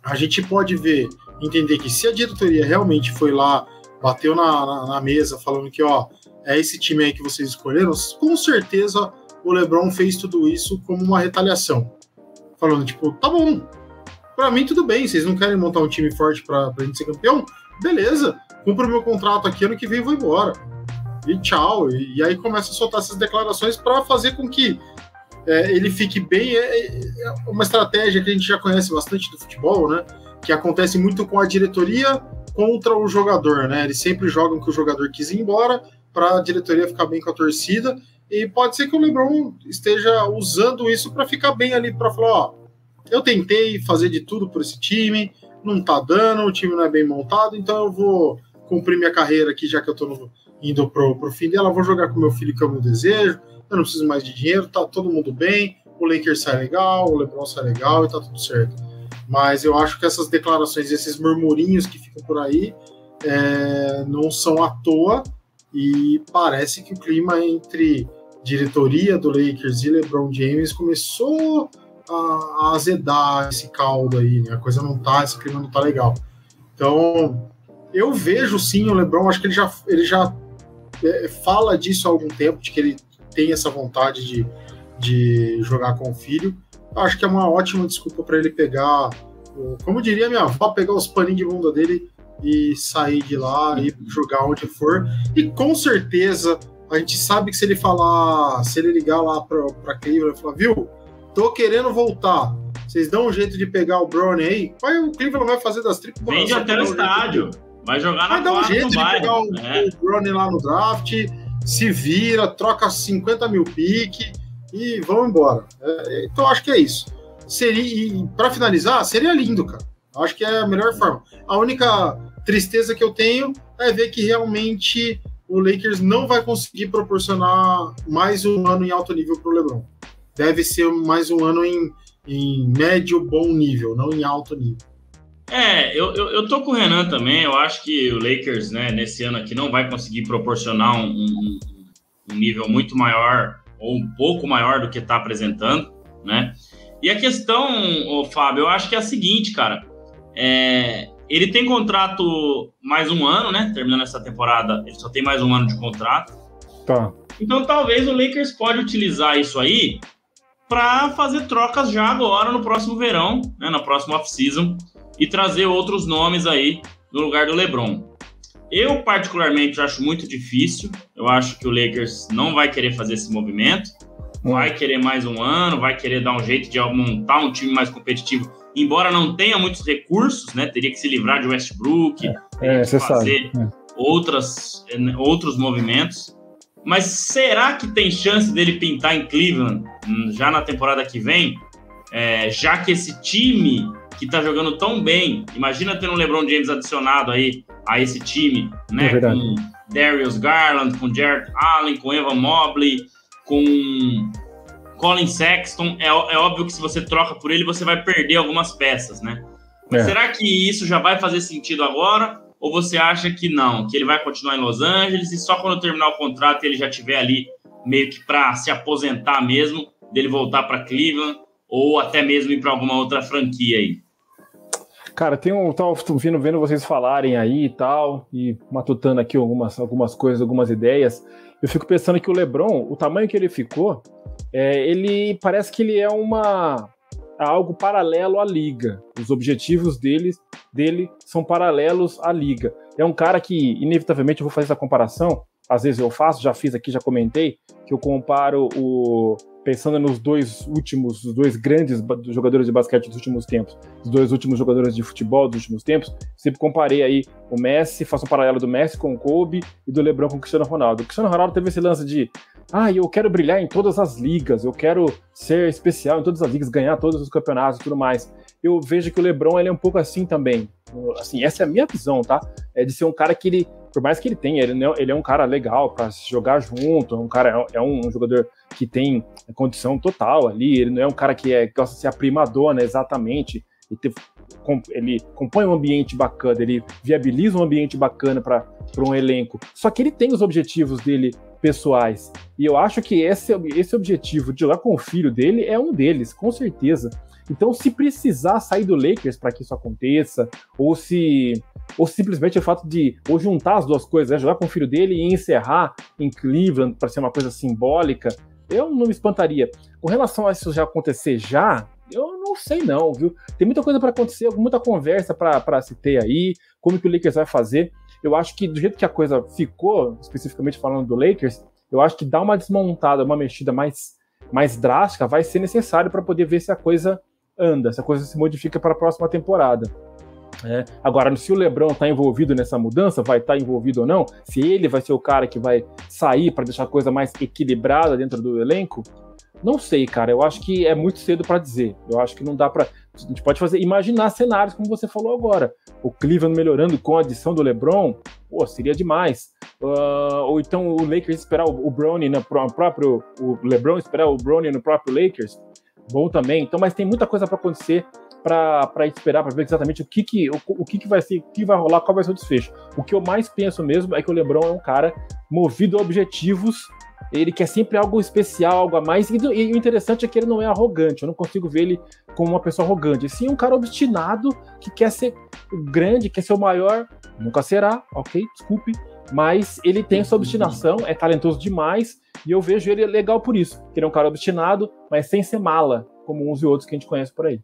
S3: a gente pode ver, entender que se a diretoria realmente foi lá, bateu na, na, na mesa, falando que, ó, é esse time aí que vocês escolheram, com certeza o LeBron fez tudo isso como uma retaliação. Falando, tipo, tá bom, para mim tudo bem, vocês não querem montar um time forte para a gente ser campeão? Beleza, cumpro meu contrato aqui, ano que vem vou embora. E tchau. E, e aí começa a soltar essas declarações para fazer com que é, ele fique bem. É, é, uma estratégia que a gente já conhece bastante do futebol, né? Que acontece muito com a diretoria contra o jogador, né? Eles sempre jogam que o jogador quis ir embora para a diretoria ficar bem com a torcida. E pode ser que o LeBron esteja usando isso para ficar bem ali, para falar: ó, eu tentei fazer de tudo por esse time, não tá dando, o time não é bem montado, então eu vou cumprir minha carreira aqui, já que eu tô no, indo pro, pro fim dela, vou jogar com meu filho que o meu desejo, eu não preciso mais de dinheiro, tá todo mundo bem, o Lakers sai legal, o LeBron sai legal e tá tudo certo. Mas eu acho que essas declarações, esses murmurinhos que ficam por aí, é, não são à toa e parece que o clima entre diretoria do Lakers e LeBron James começou a, azedar esse caldo aí, né? A coisa não tá, esse clima não tá legal. Então, eu vejo sim o LeBron, acho que ele já, ele já é, fala disso há algum tempo, de que ele tem essa vontade de, de jogar com o filho. Acho que é uma ótima desculpa para ele pegar, como diria minha avó, pegar os paninhos de bunda dele e sair de lá e jogar onde for. E com certeza a gente sabe que se ele falar, se ele ligar lá para Cleveland e falar, viu, tô querendo voltar. Vocês dão um jeito de pegar o Brownie aí? Vai, o Cleveland vai fazer das triplas.
S1: Vende até no estádio. Vai jogar na
S3: Vai dar um jeito de bairro. pegar o, é. o Brownie lá no draft, se vira, troca 50 mil pique e vão embora. É, então acho que é isso. Seria, para finalizar, seria lindo, cara. Acho que é a melhor forma. A única tristeza que eu tenho é ver que realmente o Lakers não vai conseguir proporcionar mais um ano em alto nível para o LeBron deve ser mais um ano em, em médio, bom nível, não em alto nível.
S1: É, eu, eu, eu, tô com o Renan também. Eu acho que o Lakers, né, nesse ano aqui, não vai conseguir proporcionar um, um, um nível muito maior ou um pouco maior do que está apresentando, né? E a questão, ô, Fábio, eu acho que é a seguinte, cara. É, ele tem contrato mais um ano, né? Terminando essa temporada, ele só tem mais um ano de contrato.
S2: Tá.
S1: Então talvez o Lakers pode utilizar isso aí para fazer trocas já agora no próximo verão, né, na próxima off-season, e trazer outros nomes aí no lugar do LeBron. Eu, particularmente, acho muito difícil. Eu acho que o Lakers não vai querer fazer esse movimento. Vai querer mais um ano, vai querer dar um jeito de montar um time mais competitivo, embora não tenha muitos recursos, né? Teria que se livrar de Westbrook,
S2: é, é,
S1: fazer
S2: sabe.
S1: outras, outros movimentos. Mas será que tem chance dele pintar em Cleveland hum, já na temporada que vem? É, já que esse time que tá jogando tão bem, imagina ter um LeBron James adicionado aí a esse time, né?
S2: É
S1: com Darius Garland, com Jared Allen, com Evan Mobley, com Colin Sexton. É, é óbvio que se você troca por ele, você vai perder algumas peças, né? Mas é. será que isso já vai fazer sentido agora? Ou você acha que não, que ele vai continuar em Los Angeles e só quando terminar o contrato ele já tiver ali meio que para se aposentar mesmo, dele voltar para Cleveland ou até mesmo ir para alguma outra franquia aí?
S2: Cara, tem um tal vindo vendo vocês falarem aí e tal e matutando aqui algumas algumas coisas, algumas ideias. Eu fico pensando que o LeBron, o tamanho que ele ficou, é, ele parece que ele é uma algo paralelo à liga. Os objetivos dele, dele são paralelos à liga. É um cara que, inevitavelmente, eu vou fazer essa comparação. Às vezes eu faço, já fiz aqui, já comentei, que eu comparo o pensando nos dois últimos, os dois grandes jogadores de basquete dos últimos tempos, os dois últimos jogadores de futebol dos últimos tempos, sempre comparei aí o Messi, faço um paralelo do Messi com o Kobe e do LeBron com o Cristiano Ronaldo. O Cristiano Ronaldo teve esse lance de, ah, eu quero brilhar em todas as ligas, eu quero ser especial em todas as ligas, ganhar todos os campeonatos e tudo mais. Eu vejo que o LeBron ele é um pouco assim também. Assim, essa é a minha visão, tá? É de ser um cara que ele por mais que ele tenha, ele, não, ele é um cara legal para jogar junto, é um cara é um jogador que tem condição total ali, ele não é um cara que, é, gosta de ser a primadona exatamente, ele, ele compõe um ambiente bacana, ele viabiliza um ambiente bacana para um elenco. Só que ele tem os objetivos dele pessoais. E eu acho que esse, esse objetivo de jogar com o filho dele é um deles, com certeza. Então, se precisar sair do Lakers para que isso aconteça, ou se ou simplesmente o fato de ou juntar as duas coisas, né, jogar com o filho dele e encerrar em Cleveland para ser uma coisa simbólica, eu não me espantaria. Com relação a isso já acontecer já, eu não sei não, viu? Tem muita coisa para acontecer, muita conversa para se ter aí, como que o Lakers vai fazer. Eu acho que do jeito que a coisa ficou, especificamente falando do Lakers, eu acho que dar uma desmontada, uma mexida mais, mais drástica vai ser necessário para poder ver se a coisa anda, se a coisa se modifica para a próxima temporada. É. Agora, se o Lebron está envolvido nessa mudança, vai estar tá envolvido ou não, se ele vai ser o cara que vai sair para deixar a coisa mais equilibrada dentro do elenco, não sei, cara. Eu acho que é muito cedo para dizer. Eu acho que não dá para. A gente pode fazer, imaginar cenários como você falou agora. O Cleveland melhorando com a adição do LeBron, pô, seria demais. Uh, ou então o Lakers esperar o, o Brownie no próprio. O LeBron esperar o Brownie no próprio Lakers, bom também. Então, mas tem muita coisa para acontecer para esperar para ver exatamente o que que, o, o, que que vai ser, o que vai rolar, qual vai ser o desfecho. O que eu mais penso mesmo é que o LeBron é um cara movido a objetivos, ele quer sempre algo especial, algo a mais, e, e o interessante é que ele não é arrogante, eu não consigo ver ele como uma pessoa arrogante, sim um cara obstinado que quer ser grande, quer ser o maior, nunca será, ok, desculpe, mas ele tem essa obstinação, é talentoso demais, e eu vejo ele legal por isso, que ele é um cara obstinado, mas sem ser mala, como uns e outros que a gente conhece por aí.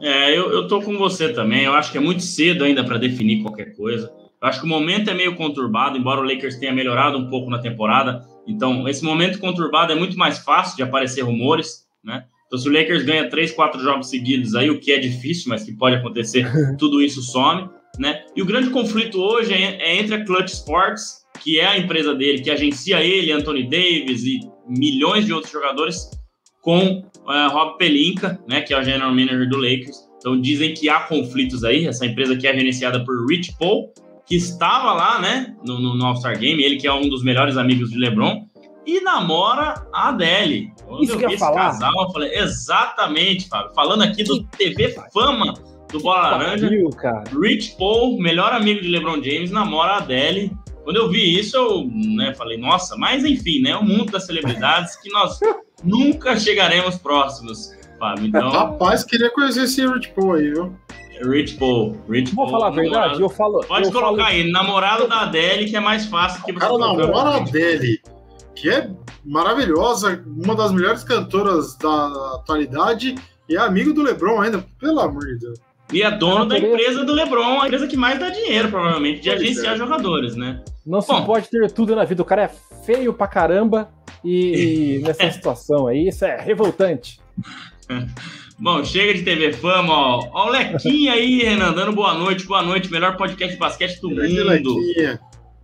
S1: É, eu, eu tô com você também. Eu acho que é muito cedo ainda para definir qualquer coisa. Eu acho que o momento é meio conturbado, embora o Lakers tenha melhorado um pouco na temporada. Então, esse momento conturbado é muito mais fácil de aparecer rumores, né? Então, se o Lakers ganha três, quatro jogos seguidos aí, o que é difícil, mas que pode acontecer, tudo isso some, né? E o grande conflito hoje é, é entre a Clutch Sports, que é a empresa dele, que agencia ele, Anthony Davis e milhões de outros jogadores, com uh, Rob Pelinka, né, que é o general manager do Lakers. Então dizem que há conflitos aí. Essa empresa que é gerenciada por Rich Paul, que estava lá, né, no, no All-Star Game, ele que é um dos melhores amigos de LeBron, e namora a Adele.
S2: Quando Isso eu vi esse falar. casal,
S1: eu falei, exatamente, Fábio. Falando aqui do TV Fama do Bola Laranja. Rich Paul, melhor amigo de LeBron James, namora a Adele. Quando eu vi isso, eu né, falei, nossa, mas enfim, né? O mundo das celebridades que nós nunca chegaremos próximos, Fábio. Então,
S3: Rapaz, queria conhecer esse Rich Paul aí, viu?
S1: Rich Paul. Rich
S2: Vou
S1: Paul,
S2: falar a verdade, eu falo.
S1: Pode
S2: eu
S1: colocar
S2: falo...
S1: aí, namorado da Adele, que é mais fácil que
S3: você. Cara, namora a Adele, que é maravilhosa, uma das melhores cantoras da atualidade e é amigo do LeBron ainda, pelo amor de Deus.
S1: E é dono da empresa do LeBron, a empresa que mais dá dinheiro, provavelmente, de agenciar é. jogadores, né?
S2: Não Bom, se pode ter tudo na vida. O cara é feio pra caramba e, e nessa situação aí, isso é revoltante.
S1: Bom, chega de TV Fama, ó. Ó o Lequinha aí, Renan, dando boa noite, boa noite, melhor podcast de basquete do mundo. Lequinha.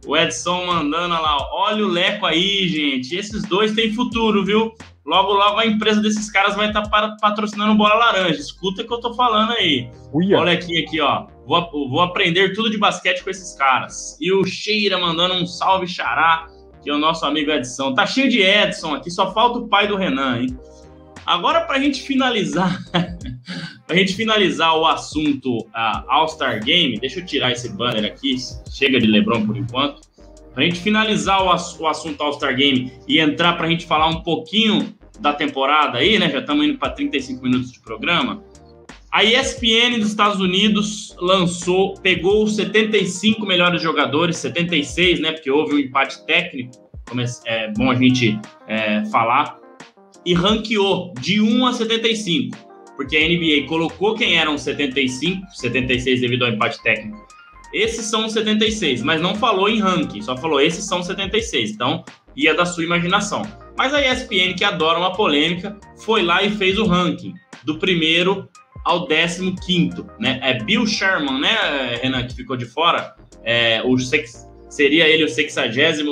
S1: O Edson mandando lá, olha o Leco aí, gente. Esses dois têm futuro, viu? Logo, logo a empresa desses caras vai estar tá patrocinando Bola Laranja. Escuta o que eu tô falando aí. Uia. Olha aqui, aqui, ó. Vou, vou aprender tudo de basquete com esses caras. E o Sheira mandando um salve xará, que é o nosso amigo Edson. Tá cheio de Edson aqui, só falta o pai do Renan, hein? Agora, pra gente finalizar, pra gente finalizar o assunto uh, All-Star Game, deixa eu tirar esse banner aqui, chega de LeBron por enquanto. Pra gente finalizar o, o assunto All-Star Game e entrar pra gente falar um pouquinho da temporada aí, né? Já estamos indo para 35 minutos de programa. A ESPN dos Estados Unidos lançou, pegou os 75 melhores jogadores, 76, né? Porque houve um empate técnico, como é, é bom a gente é, falar, e ranqueou de 1 a 75, porque a NBA colocou quem eram 75, 76 devido ao empate técnico, esses são 76, mas não falou em ranking, só falou esses são 76. Então, ia da sua imaginação. Mas a ESPN, que adora uma polêmica, foi lá e fez o ranking do primeiro ao décimo quinto, né? É Bill Sherman, né, Renan, que ficou de fora? É, o sex, seria ele o 66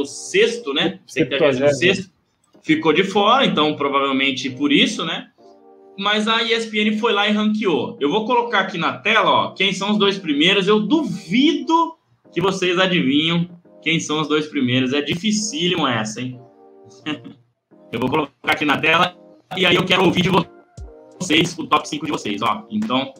S1: né? 76 ficou de fora, então provavelmente por isso, né? Mas a ESPN foi lá e ranqueou. Eu vou colocar aqui na tela, ó, quem são os dois primeiros. Eu duvido que vocês adivinham quem são os dois primeiros. É dificílimo essa, hein? eu vou colocar aqui na tela e aí eu quero ouvir de vocês o top 5 de vocês, ó. Então,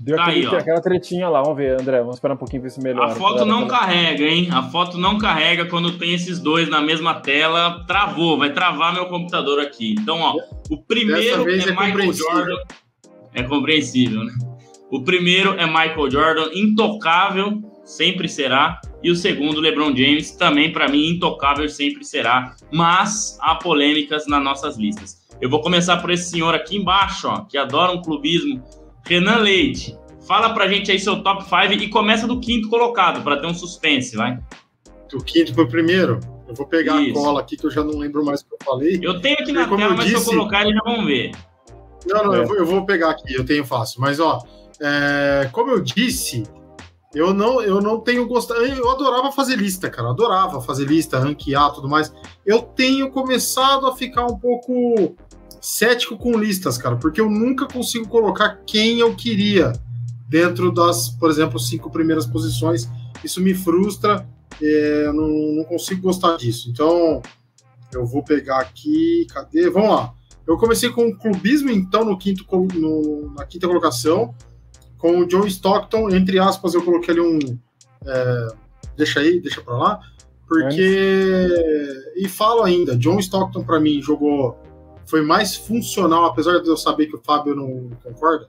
S2: Deu tá aquele, aí, aquela tretinha lá, vamos ver, André. Vamos esperar um pouquinho ver se melhora.
S1: A foto não carrega, hein? A foto não carrega quando tem esses dois na mesma tela. Travou, vai travar meu computador aqui. Então, ó, o primeiro é, é Michael Jordan. É compreensível, né? O primeiro é Michael Jordan, intocável, sempre será. E o segundo, LeBron James, também para mim intocável, sempre será. Mas há polêmicas nas nossas listas. Eu vou começar por esse senhor aqui embaixo, ó, que adora um clubismo Renan Leite, fala pra gente aí seu top 5 e começa do quinto colocado, para ter um suspense, vai.
S3: Do quinto pro primeiro? Eu vou pegar Isso. a cola aqui, que eu já não lembro mais o que eu falei.
S1: Eu tenho aqui na tela, mas disse... se eu colocar, eles já vão ver.
S3: Não, não, é. eu, vou, eu, vou, pegar aqui, eu tenho fácil. Mas, ó, é, como eu disse, eu não, eu não tenho gostado. Eu adorava fazer lista, cara. Adorava fazer lista, ranquear tudo mais. Eu tenho começado a ficar um pouco cético com listas, cara, porque eu nunca consigo colocar quem eu queria dentro das, por exemplo, cinco primeiras posições. Isso me frustra, é, não, não consigo gostar disso. Então, eu vou pegar aqui, cadê? Vamos lá. Eu comecei com o clubismo, então, no quinto, no, na quinta colocação, com o John Stockton, entre aspas, eu coloquei ali um. É, deixa aí, deixa pra lá, porque. E falo ainda, John Stockton, para mim, jogou foi mais funcional, apesar de eu saber que o Fábio não concorda,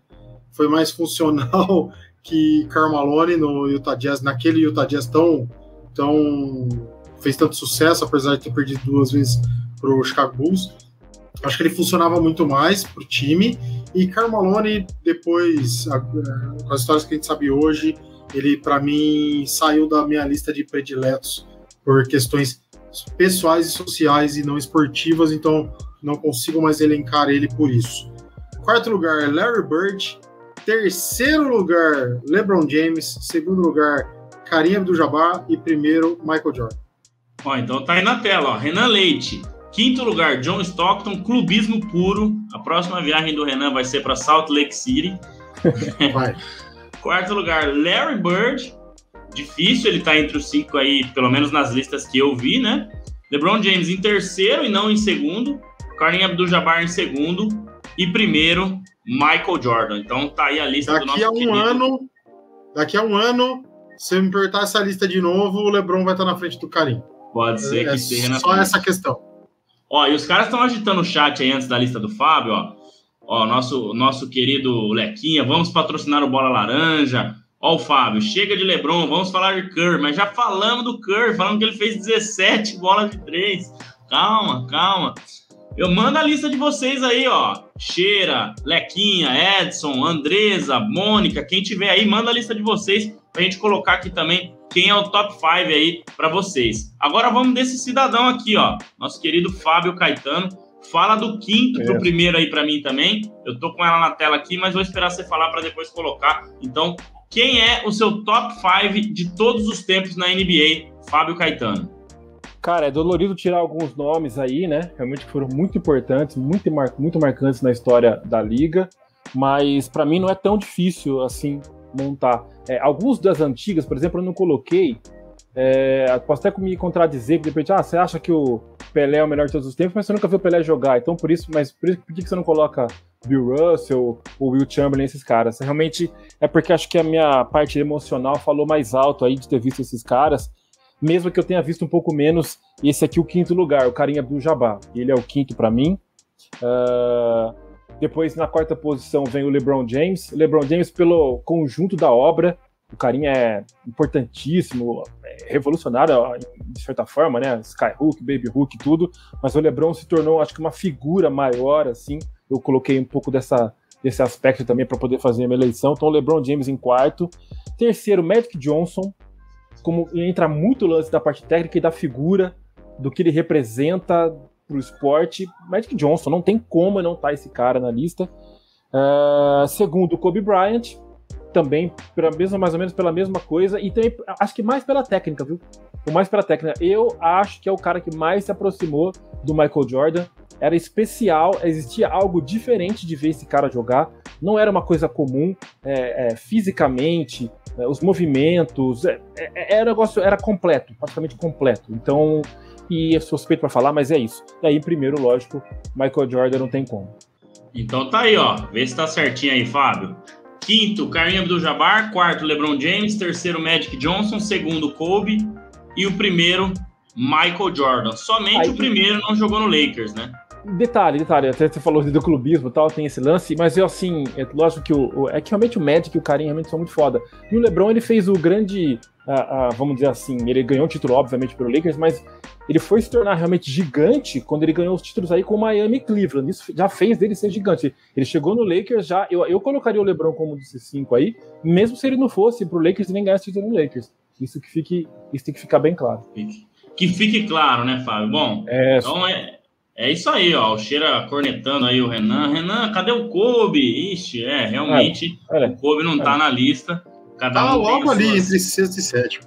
S3: foi mais funcional que Carmalone no Utah Jazz, naquele Utah Jazz tão, tão fez tanto sucesso, apesar de ter perdido duas vezes para o Chicago Bulls. Acho que ele funcionava muito mais para o time. E Carmalone, depois, com as histórias que a gente sabe hoje, ele, para mim, saiu da minha lista de prediletos por questões pessoais e sociais e não esportivas. Então, não consigo mais elencar ele por isso. Quarto lugar, Larry Bird. Terceiro lugar, LeBron James. Segundo lugar, Karim Abdul-Jabbar. E primeiro, Michael Jordan.
S1: Ó, então tá aí na tela, ó. Renan Leite. Quinto lugar, John Stockton, clubismo puro. A próxima viagem do Renan vai ser para Salt Lake City. Vai. Quarto lugar, Larry Bird. Difícil ele tá entre os cinco aí, pelo menos nas listas que eu vi, né? LeBron James em terceiro e não em segundo. Karim Abdul-Jabbar em segundo e primeiro Michael Jordan. Então tá aí a lista
S3: daqui
S1: do nosso
S3: a um querido. ano, daqui a um ano, se eu me perguntar essa lista de novo, o LeBron vai estar na frente do Karim.
S1: Pode ser é, que esteja
S3: na Só frente. essa questão.
S1: Ó, e os caras estão agitando o chat aí antes da lista do Fábio, ó. Ó, nosso, nosso querido Lequinha, vamos patrocinar o Bola Laranja. Ó, o Fábio, chega de Lebron, vamos falar de Curry, mas já falamos do Curry, falamos que ele fez 17 bolas de três. Calma, calma. Eu mando a lista de vocês aí, ó. Cheira, Lequinha, Edson, Andresa, Mônica, quem tiver aí, manda a lista de vocês pra gente colocar aqui também quem é o top 5 aí para vocês. Agora vamos desse cidadão aqui, ó. Nosso querido Fábio Caetano. Fala do quinto é. pro primeiro aí para mim também. Eu tô com ela na tela aqui, mas vou esperar você falar para depois colocar. Então, quem é o seu top 5 de todos os tempos na NBA, Fábio Caetano?
S2: Cara, é dolorido tirar alguns nomes aí, né? Realmente foram muito importantes, muito, mar muito marcantes na história da liga, mas para mim não é tão difícil assim montar. É, alguns das antigas, por exemplo, eu não coloquei. É, posso até me contradizer, de repente, ah, você acha que o Pelé é o melhor de todos os tempos, mas você nunca viu o Pelé jogar, então por isso, mas por, isso, por que você não coloca Bill Russell ou Will Chamberlain, esses caras? Realmente é porque acho que a minha parte emocional falou mais alto aí de ter visto esses caras mesmo que eu tenha visto um pouco menos esse aqui, o quinto lugar, o Karim Abdul-Jabbar. Ele é o quinto para mim. Uh, depois, na quarta posição, vem o LeBron James. O LeBron James, pelo conjunto da obra, o Karim é importantíssimo, é revolucionário, de certa forma, né? Skyhook, Baby Hook, tudo. Mas o LeBron se tornou, acho que, uma figura maior, assim. Eu coloquei um pouco dessa, desse aspecto também para poder fazer a minha eleição. Então, LeBron James em quarto. Terceiro, Magic Johnson como entra muito o lance da parte técnica e da figura, do que ele representa. pro esporte, Magic Johnson. Não tem como não estar tá esse cara na lista. Uh, segundo, Kobe Bryant, também pela mesma, mais ou menos pela mesma coisa, e também acho que mais pela técnica, viu? O mais pela técnica. Eu acho que é o cara que mais se aproximou do Michael Jordan. Era especial, existia algo diferente de ver esse cara jogar. Não era uma coisa comum é, é, fisicamente, é, os movimentos, é, é, é, era negócio, era completo, praticamente completo. Então, e é suspeito para falar, mas é isso. E aí, primeiro, lógico, Michael Jordan não tem como.
S1: Então tá aí, ó. Vê se tá certinho aí, Fábio. Quinto, Kareem Abdul-Jabbar. Quarto, LeBron James. Terceiro, Magic Johnson. Segundo, Kobe. E o primeiro, Michael Jordan. Somente aí, o primeiro não jogou no Lakers, né?
S2: Detalhe, detalhe, até você falou do clubismo e tal, tem esse lance, mas eu assim, é lógico que o, o, é que realmente o Magic e o Karim realmente são muito foda. E o LeBron, ele fez o grande, vamos dizer assim, ele ganhou o título, obviamente, pelo Lakers, mas ele foi se tornar realmente gigante quando ele ganhou os títulos aí com o Miami e Cleveland. Isso já fez dele ser gigante. Ele chegou no Lakers já, eu, eu colocaria o LeBron como desses cinco aí, mesmo se ele não fosse pro Lakers e nem ganhasse título no Lakers. Isso que fique, isso tem que ficar bem claro.
S1: Que fique claro, né, Fábio? Bom, é, então é, é isso aí, ó. O Cheira cornetando aí o Renan. Renan, cadê o Kobe? Ixi, é, realmente é, é, o Kobe não tá na lista.
S3: Cada tá um logo ali entre sexto e sétimo.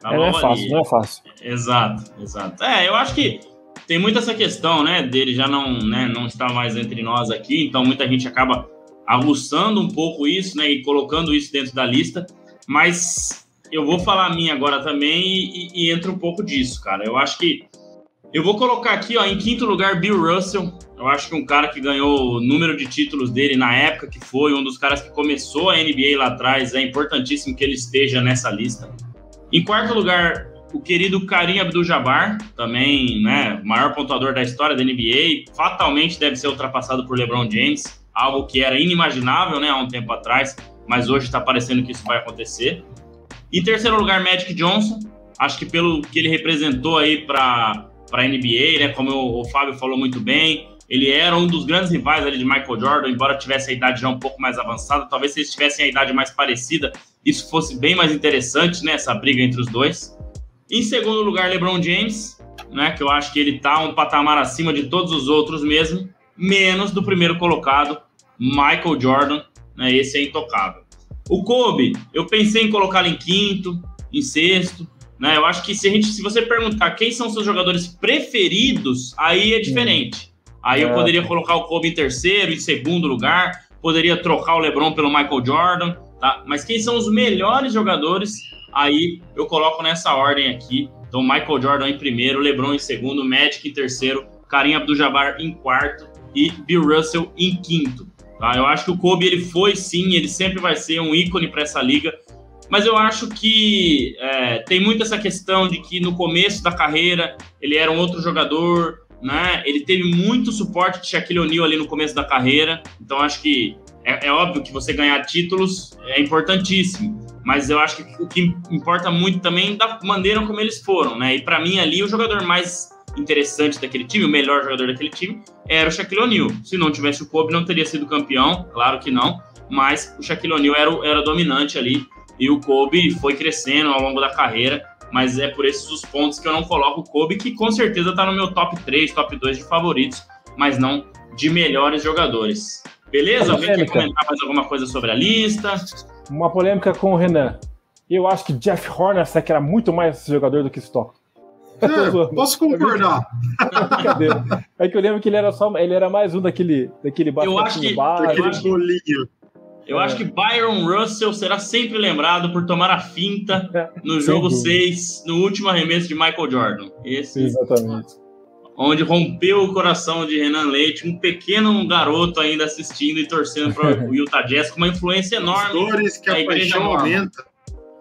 S2: Tá é, não é fácil, ali. não é fácil.
S1: Exato, exato. É, eu acho que tem muito essa questão, né, dele já não, né, não estar mais entre nós aqui, então muita gente acaba aguçando um pouco isso, né, e colocando isso dentro da lista, mas eu vou falar a minha agora também e, e entra um pouco disso, cara. Eu acho que eu vou colocar aqui, ó, em quinto lugar, Bill Russell. Eu acho que um cara que ganhou o número de títulos dele na época que foi, um dos caras que começou a NBA lá atrás. É importantíssimo que ele esteja nessa lista. Em quarto lugar, o querido Karim Abdul-Jabbar, também, né, maior pontuador da história da NBA. Fatalmente deve ser ultrapassado por LeBron James, algo que era inimaginável, né, há um tempo atrás, mas hoje está parecendo que isso vai acontecer. Em terceiro lugar, Magic Johnson. Acho que pelo que ele representou aí para para a NBA, né? Como o, o Fábio falou muito bem, ele era um dos grandes rivais ali de Michael Jordan, embora tivesse a idade já um pouco mais avançada. Talvez se eles tivessem a idade mais parecida, isso fosse bem mais interessante, né? Essa briga entre os dois. Em segundo lugar, LeBron James, né? Que eu acho que ele tá um patamar acima de todos os outros mesmo, menos do primeiro colocado, Michael Jordan, né? Esse é intocável. O Kobe, eu pensei em colocá-lo em quinto, em sexto, né? Eu acho que se, a gente, se você perguntar quem são seus jogadores preferidos, aí é diferente. Aí é. eu poderia colocar o Kobe em terceiro, em segundo lugar, poderia trocar o LeBron pelo Michael Jordan, tá? Mas quem são os melhores jogadores, aí eu coloco nessa ordem aqui. Então, Michael Jordan em primeiro, LeBron em segundo, Magic em terceiro, Karim Abdul-Jabbar em quarto e Bill Russell em quinto. Tá? Eu acho que o Kobe ele foi sim, ele sempre vai ser um ícone para essa liga mas eu acho que é, tem muito essa questão de que no começo da carreira ele era um outro jogador, né? Ele teve muito suporte de Shaquille O'Neal ali no começo da carreira, então acho que é, é, óbvio que você ganhar títulos é importantíssimo, mas eu acho que o que importa muito também é da maneira como eles foram, né? E para mim ali o jogador mais interessante daquele time, o melhor jogador daquele time, era o Shaquille O'Neal. Se não tivesse o Kobe, não teria sido campeão, claro que não, mas o Shaquille O'Neal era, era dominante ali e o Kobe foi crescendo ao longo da carreira, mas é por esses os pontos que eu não coloco o Kobe, que com certeza está no meu top 3, top 2 de favoritos, mas não de melhores jogadores. Beleza? Alguém quer comentar mais alguma coisa sobre a lista?
S2: Uma polêmica com o Renan. Eu acho que Jeff Hornacek era muito mais jogador do que Stock.
S3: É, posso concordar.
S2: É que eu lembro que ele era só, ele era mais um daquele, daquele
S1: eu acho que,
S3: daquele bolinho.
S1: Eu é. acho que Byron Russell será sempre lembrado por tomar a finta é, no jogo 6, no último arremesso de Michael Jordan.
S2: Esse, Exatamente.
S1: Onde rompeu o coração de Renan Leite, um pequeno garoto ainda assistindo e torcendo para o Utah Jazz, com uma influência enorme. As
S3: dores que a paixão aumenta.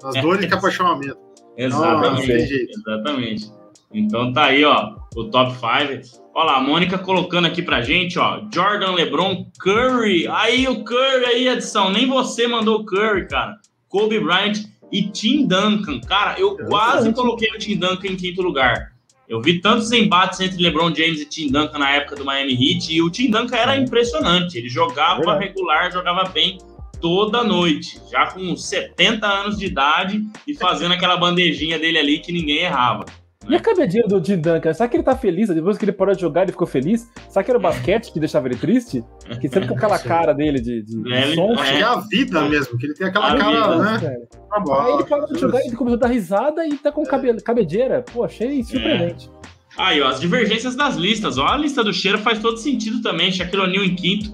S3: As dores que a paixão aumenta.
S1: Exatamente. exatamente. Então tá aí, ó, o top 5. Olha lá, a Mônica colocando aqui pra gente, ó. Jordan, LeBron, Curry. Aí o Curry aí, edição. Nem você mandou o Curry, cara. Kobe Bryant e Tim Duncan. Cara, eu quase coloquei o Tim Duncan em quinto lugar. Eu vi tantos embates entre LeBron James e Tim Duncan na época do Miami Heat e o Tim Duncan era impressionante. Ele jogava regular, jogava bem toda noite, já com 70 anos de idade e fazendo aquela bandejinha dele ali que ninguém errava.
S2: E a cabedinha do Jim Duncan? Será que ele tá feliz? Depois que ele parou de jogar, ele ficou feliz? Será que era o basquete que deixava ele triste? Que sempre com aquela cara dele de, de,
S3: é, som. Que é a vida mesmo, que ele tem aquela a cara, vida, né?
S2: Tá Aí ele parou de jogar, ele começou a dar risada e tá com cabe cabedeira. Pô, achei surpreendente.
S1: É. Aí, ó, as divergências das listas. Ó, a lista do Cheiro faz todo sentido também. Shaquille O'Neal em quinto,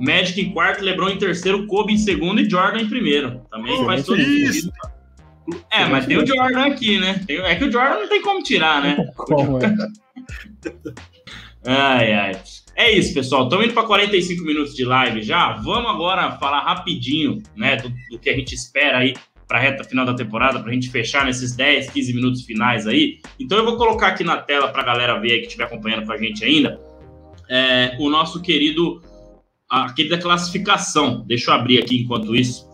S1: Magic em quarto, LeBron em terceiro, Kobe em segundo e Jordan em primeiro. Também faz todo sentido. É, mas tem o Jordan aqui, né? É que o Jordan não tem como tirar, né? Como, é? ai, ai. É isso, pessoal. Estamos indo para 45 minutos de live já. Vamos agora falar rapidinho, né, do, do que a gente espera aí para a reta final da temporada, para a gente fechar nesses 10, 15 minutos finais aí. Então eu vou colocar aqui na tela para a galera ver aí que estiver acompanhando com a gente ainda, é, o nosso querido, a querida classificação. Deixa eu abrir aqui enquanto isso,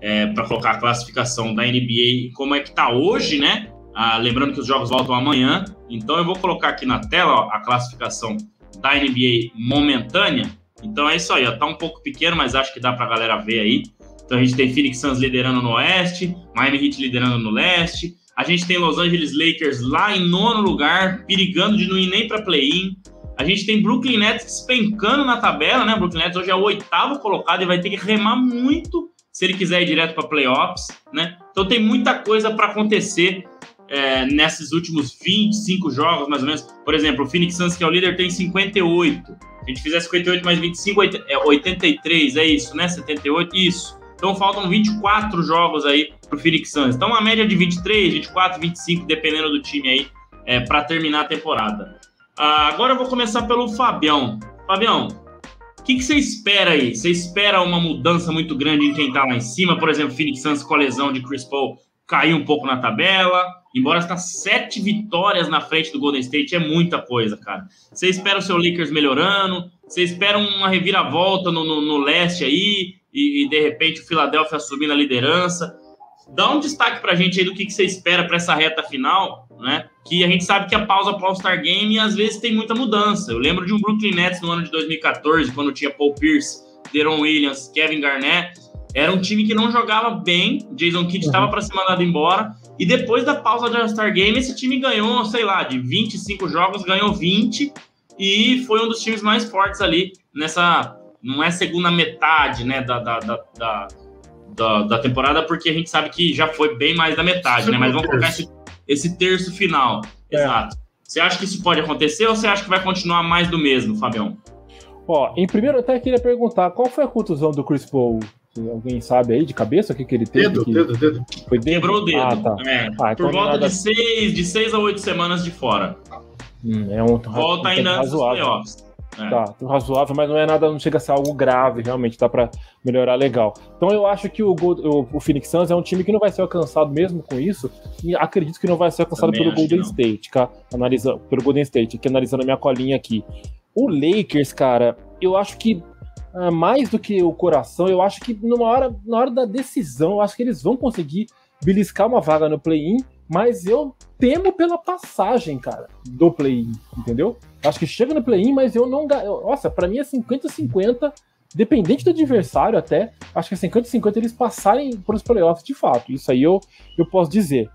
S1: é, para colocar a classificação da NBA, como é que tá hoje, né? Ah, lembrando que os jogos voltam amanhã, então eu vou colocar aqui na tela ó, a classificação da NBA momentânea. Então é isso aí, ó, tá um pouco pequeno, mas acho que dá para a galera ver aí. Então a gente tem Phoenix Suns liderando no oeste, Miami Heat liderando no leste. A gente tem Los Angeles Lakers lá em nono lugar, perigando de não ir nem para play-in. A gente tem Brooklyn Nets despencando na tabela, né? Brooklyn Nets hoje é o oitavo colocado e vai ter que remar muito se ele quiser ir direto para playoffs, né? Então tem muita coisa para acontecer é, nesses últimos 25 jogos, mais ou menos. Por exemplo, o Phoenix Suns, que é o líder, tem 58. Se a gente fizer 58 mais 25, é 83, é isso, né? 78, isso. Então faltam 24 jogos aí pro Phoenix Suns. Então uma média de 23, 24, 25, dependendo do time aí, é, para terminar a temporada. Ah, agora eu vou começar pelo Fabião. Fabião, o que, que, você espera aí? Você espera uma mudança muito grande em quem tá lá em cima? Por exemplo, Phoenix Suns com a lesão de Chris Paul caiu um pouco na tabela, embora está sete vitórias na frente do Golden State, é muita coisa, cara. Você espera o seu Lakers melhorando? Você espera uma reviravolta no, no, no leste aí? e, e, de repente o Philadelphia assumindo a liderança. Dá um destaque para a gente aí do que, que você espera para essa reta final, né? Que a gente sabe que a pausa para o All-Star Game às vezes tem muita mudança. Eu lembro de um Brooklyn Nets no ano de 2014, quando tinha Paul Pierce, Deron Williams, Kevin Garnett. Era um time que não jogava bem, Jason Kidd estava uhum. para ser mandado embora. E depois da pausa do All-Star Game, esse time ganhou, sei lá, de 25 jogos, ganhou 20 e foi um dos times mais fortes ali nessa não é segunda metade né, da, da, da, da, da temporada, porque a gente sabe que já foi bem mais da metade, né? Mas vamos colocar esse, esse terço final. É. Exato. Você acha que isso pode acontecer ou você acha que vai continuar mais do mesmo, Fabião?
S2: Ó, em primeiro eu até queria perguntar, qual foi a contusão do Chris Paul? Alguém sabe aí de cabeça o que, que ele teve?
S3: Dedo,
S2: que...
S3: dedo, dedo.
S1: Foi dedo? Quebrou o dedo. Ah, tá. É, ah, então por volta nada... de, seis, de seis a oito semanas de fora.
S2: Hum, é um,
S1: Volta um ainda antes dos playoffs.
S2: É. Tá, razoável, mas não é nada, não chega a ser algo grave, realmente, dá para melhorar legal. Então eu acho que o, o, o, Phoenix Suns é um time que não vai ser alcançado mesmo com isso, e acredito que não vai ser alcançado Também pelo Golden State, tá? Analisa, pelo Golden State, aqui analisando a minha colinha aqui. O Lakers, cara, eu acho que ah, mais do que o coração, eu acho que numa hora, na hora da decisão, eu acho que eles vão conseguir beliscar uma vaga no play-in, mas eu temo pela passagem, cara, do play-in, entendeu? Acho que chega no play-in, mas eu não. Nossa, para mim é 50-50, dependente do adversário até. Acho que é 50-50 eles passarem para os playoffs de fato. Isso aí eu, eu posso dizer.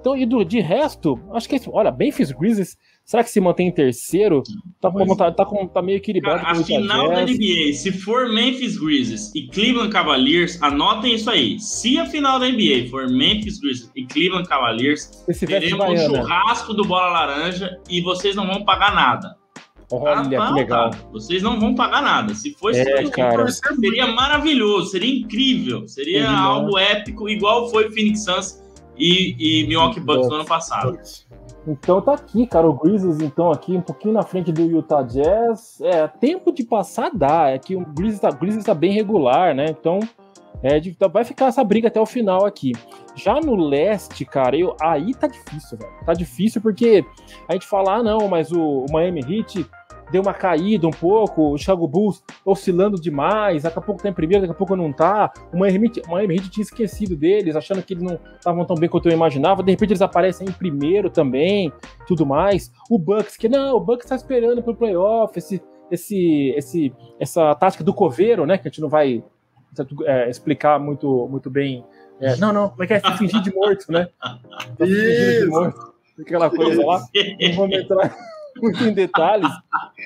S2: Então, e do, de resto, acho que, olha, Memphis Grizzlies Será que se mantém em terceiro? Tá, com vontade, tá, com, tá meio equilibrado.
S1: Cara, a final da NBA, se for Memphis Grizzlies e Cleveland Cavaliers, anotem isso aí. Se a final da NBA for Memphis Grizzlies e Cleveland Cavaliers, teremos um churrasco do Bola Laranja e vocês não vão pagar nada.
S2: Olha, ah, que tá, legal. Tá.
S1: Vocês não vão pagar nada. Se fosse
S2: é,
S1: seria maravilhoso, seria incrível, seria algo épico, igual foi Phoenix Suns e, e Milwaukee Bucks no ano passado.
S2: Então tá aqui, cara, o Grizzlies então aqui um pouquinho na frente do Utah Jazz. É, tempo de passar dá, é que o Grizzlies tá, Grizzlies tá bem regular, né? Então é, então vai ficar essa briga até o final aqui. Já no leste, cara, eu, aí tá difícil, velho. Tá difícil porque a gente fala, ah, não, mas o, o Miami Heat deu uma caída um pouco, o Chicago Bulls oscilando demais, daqui a pouco tá em primeiro, daqui a pouco não tá. O Miami, o Miami Heat tinha esquecido deles, achando que eles não estavam tão bem quanto eu imaginava. De repente eles aparecem em primeiro também, tudo mais. O Bucks, que não, o Bucks tá esperando pro playoff, esse, esse, esse, essa tática do coveiro, né, que a gente não vai é, explicar muito, muito bem. É, não, não, como é que é fingir de morto, né?
S3: Isso. De morto.
S2: aquela coisa lá. Não vou entrar em detalhes.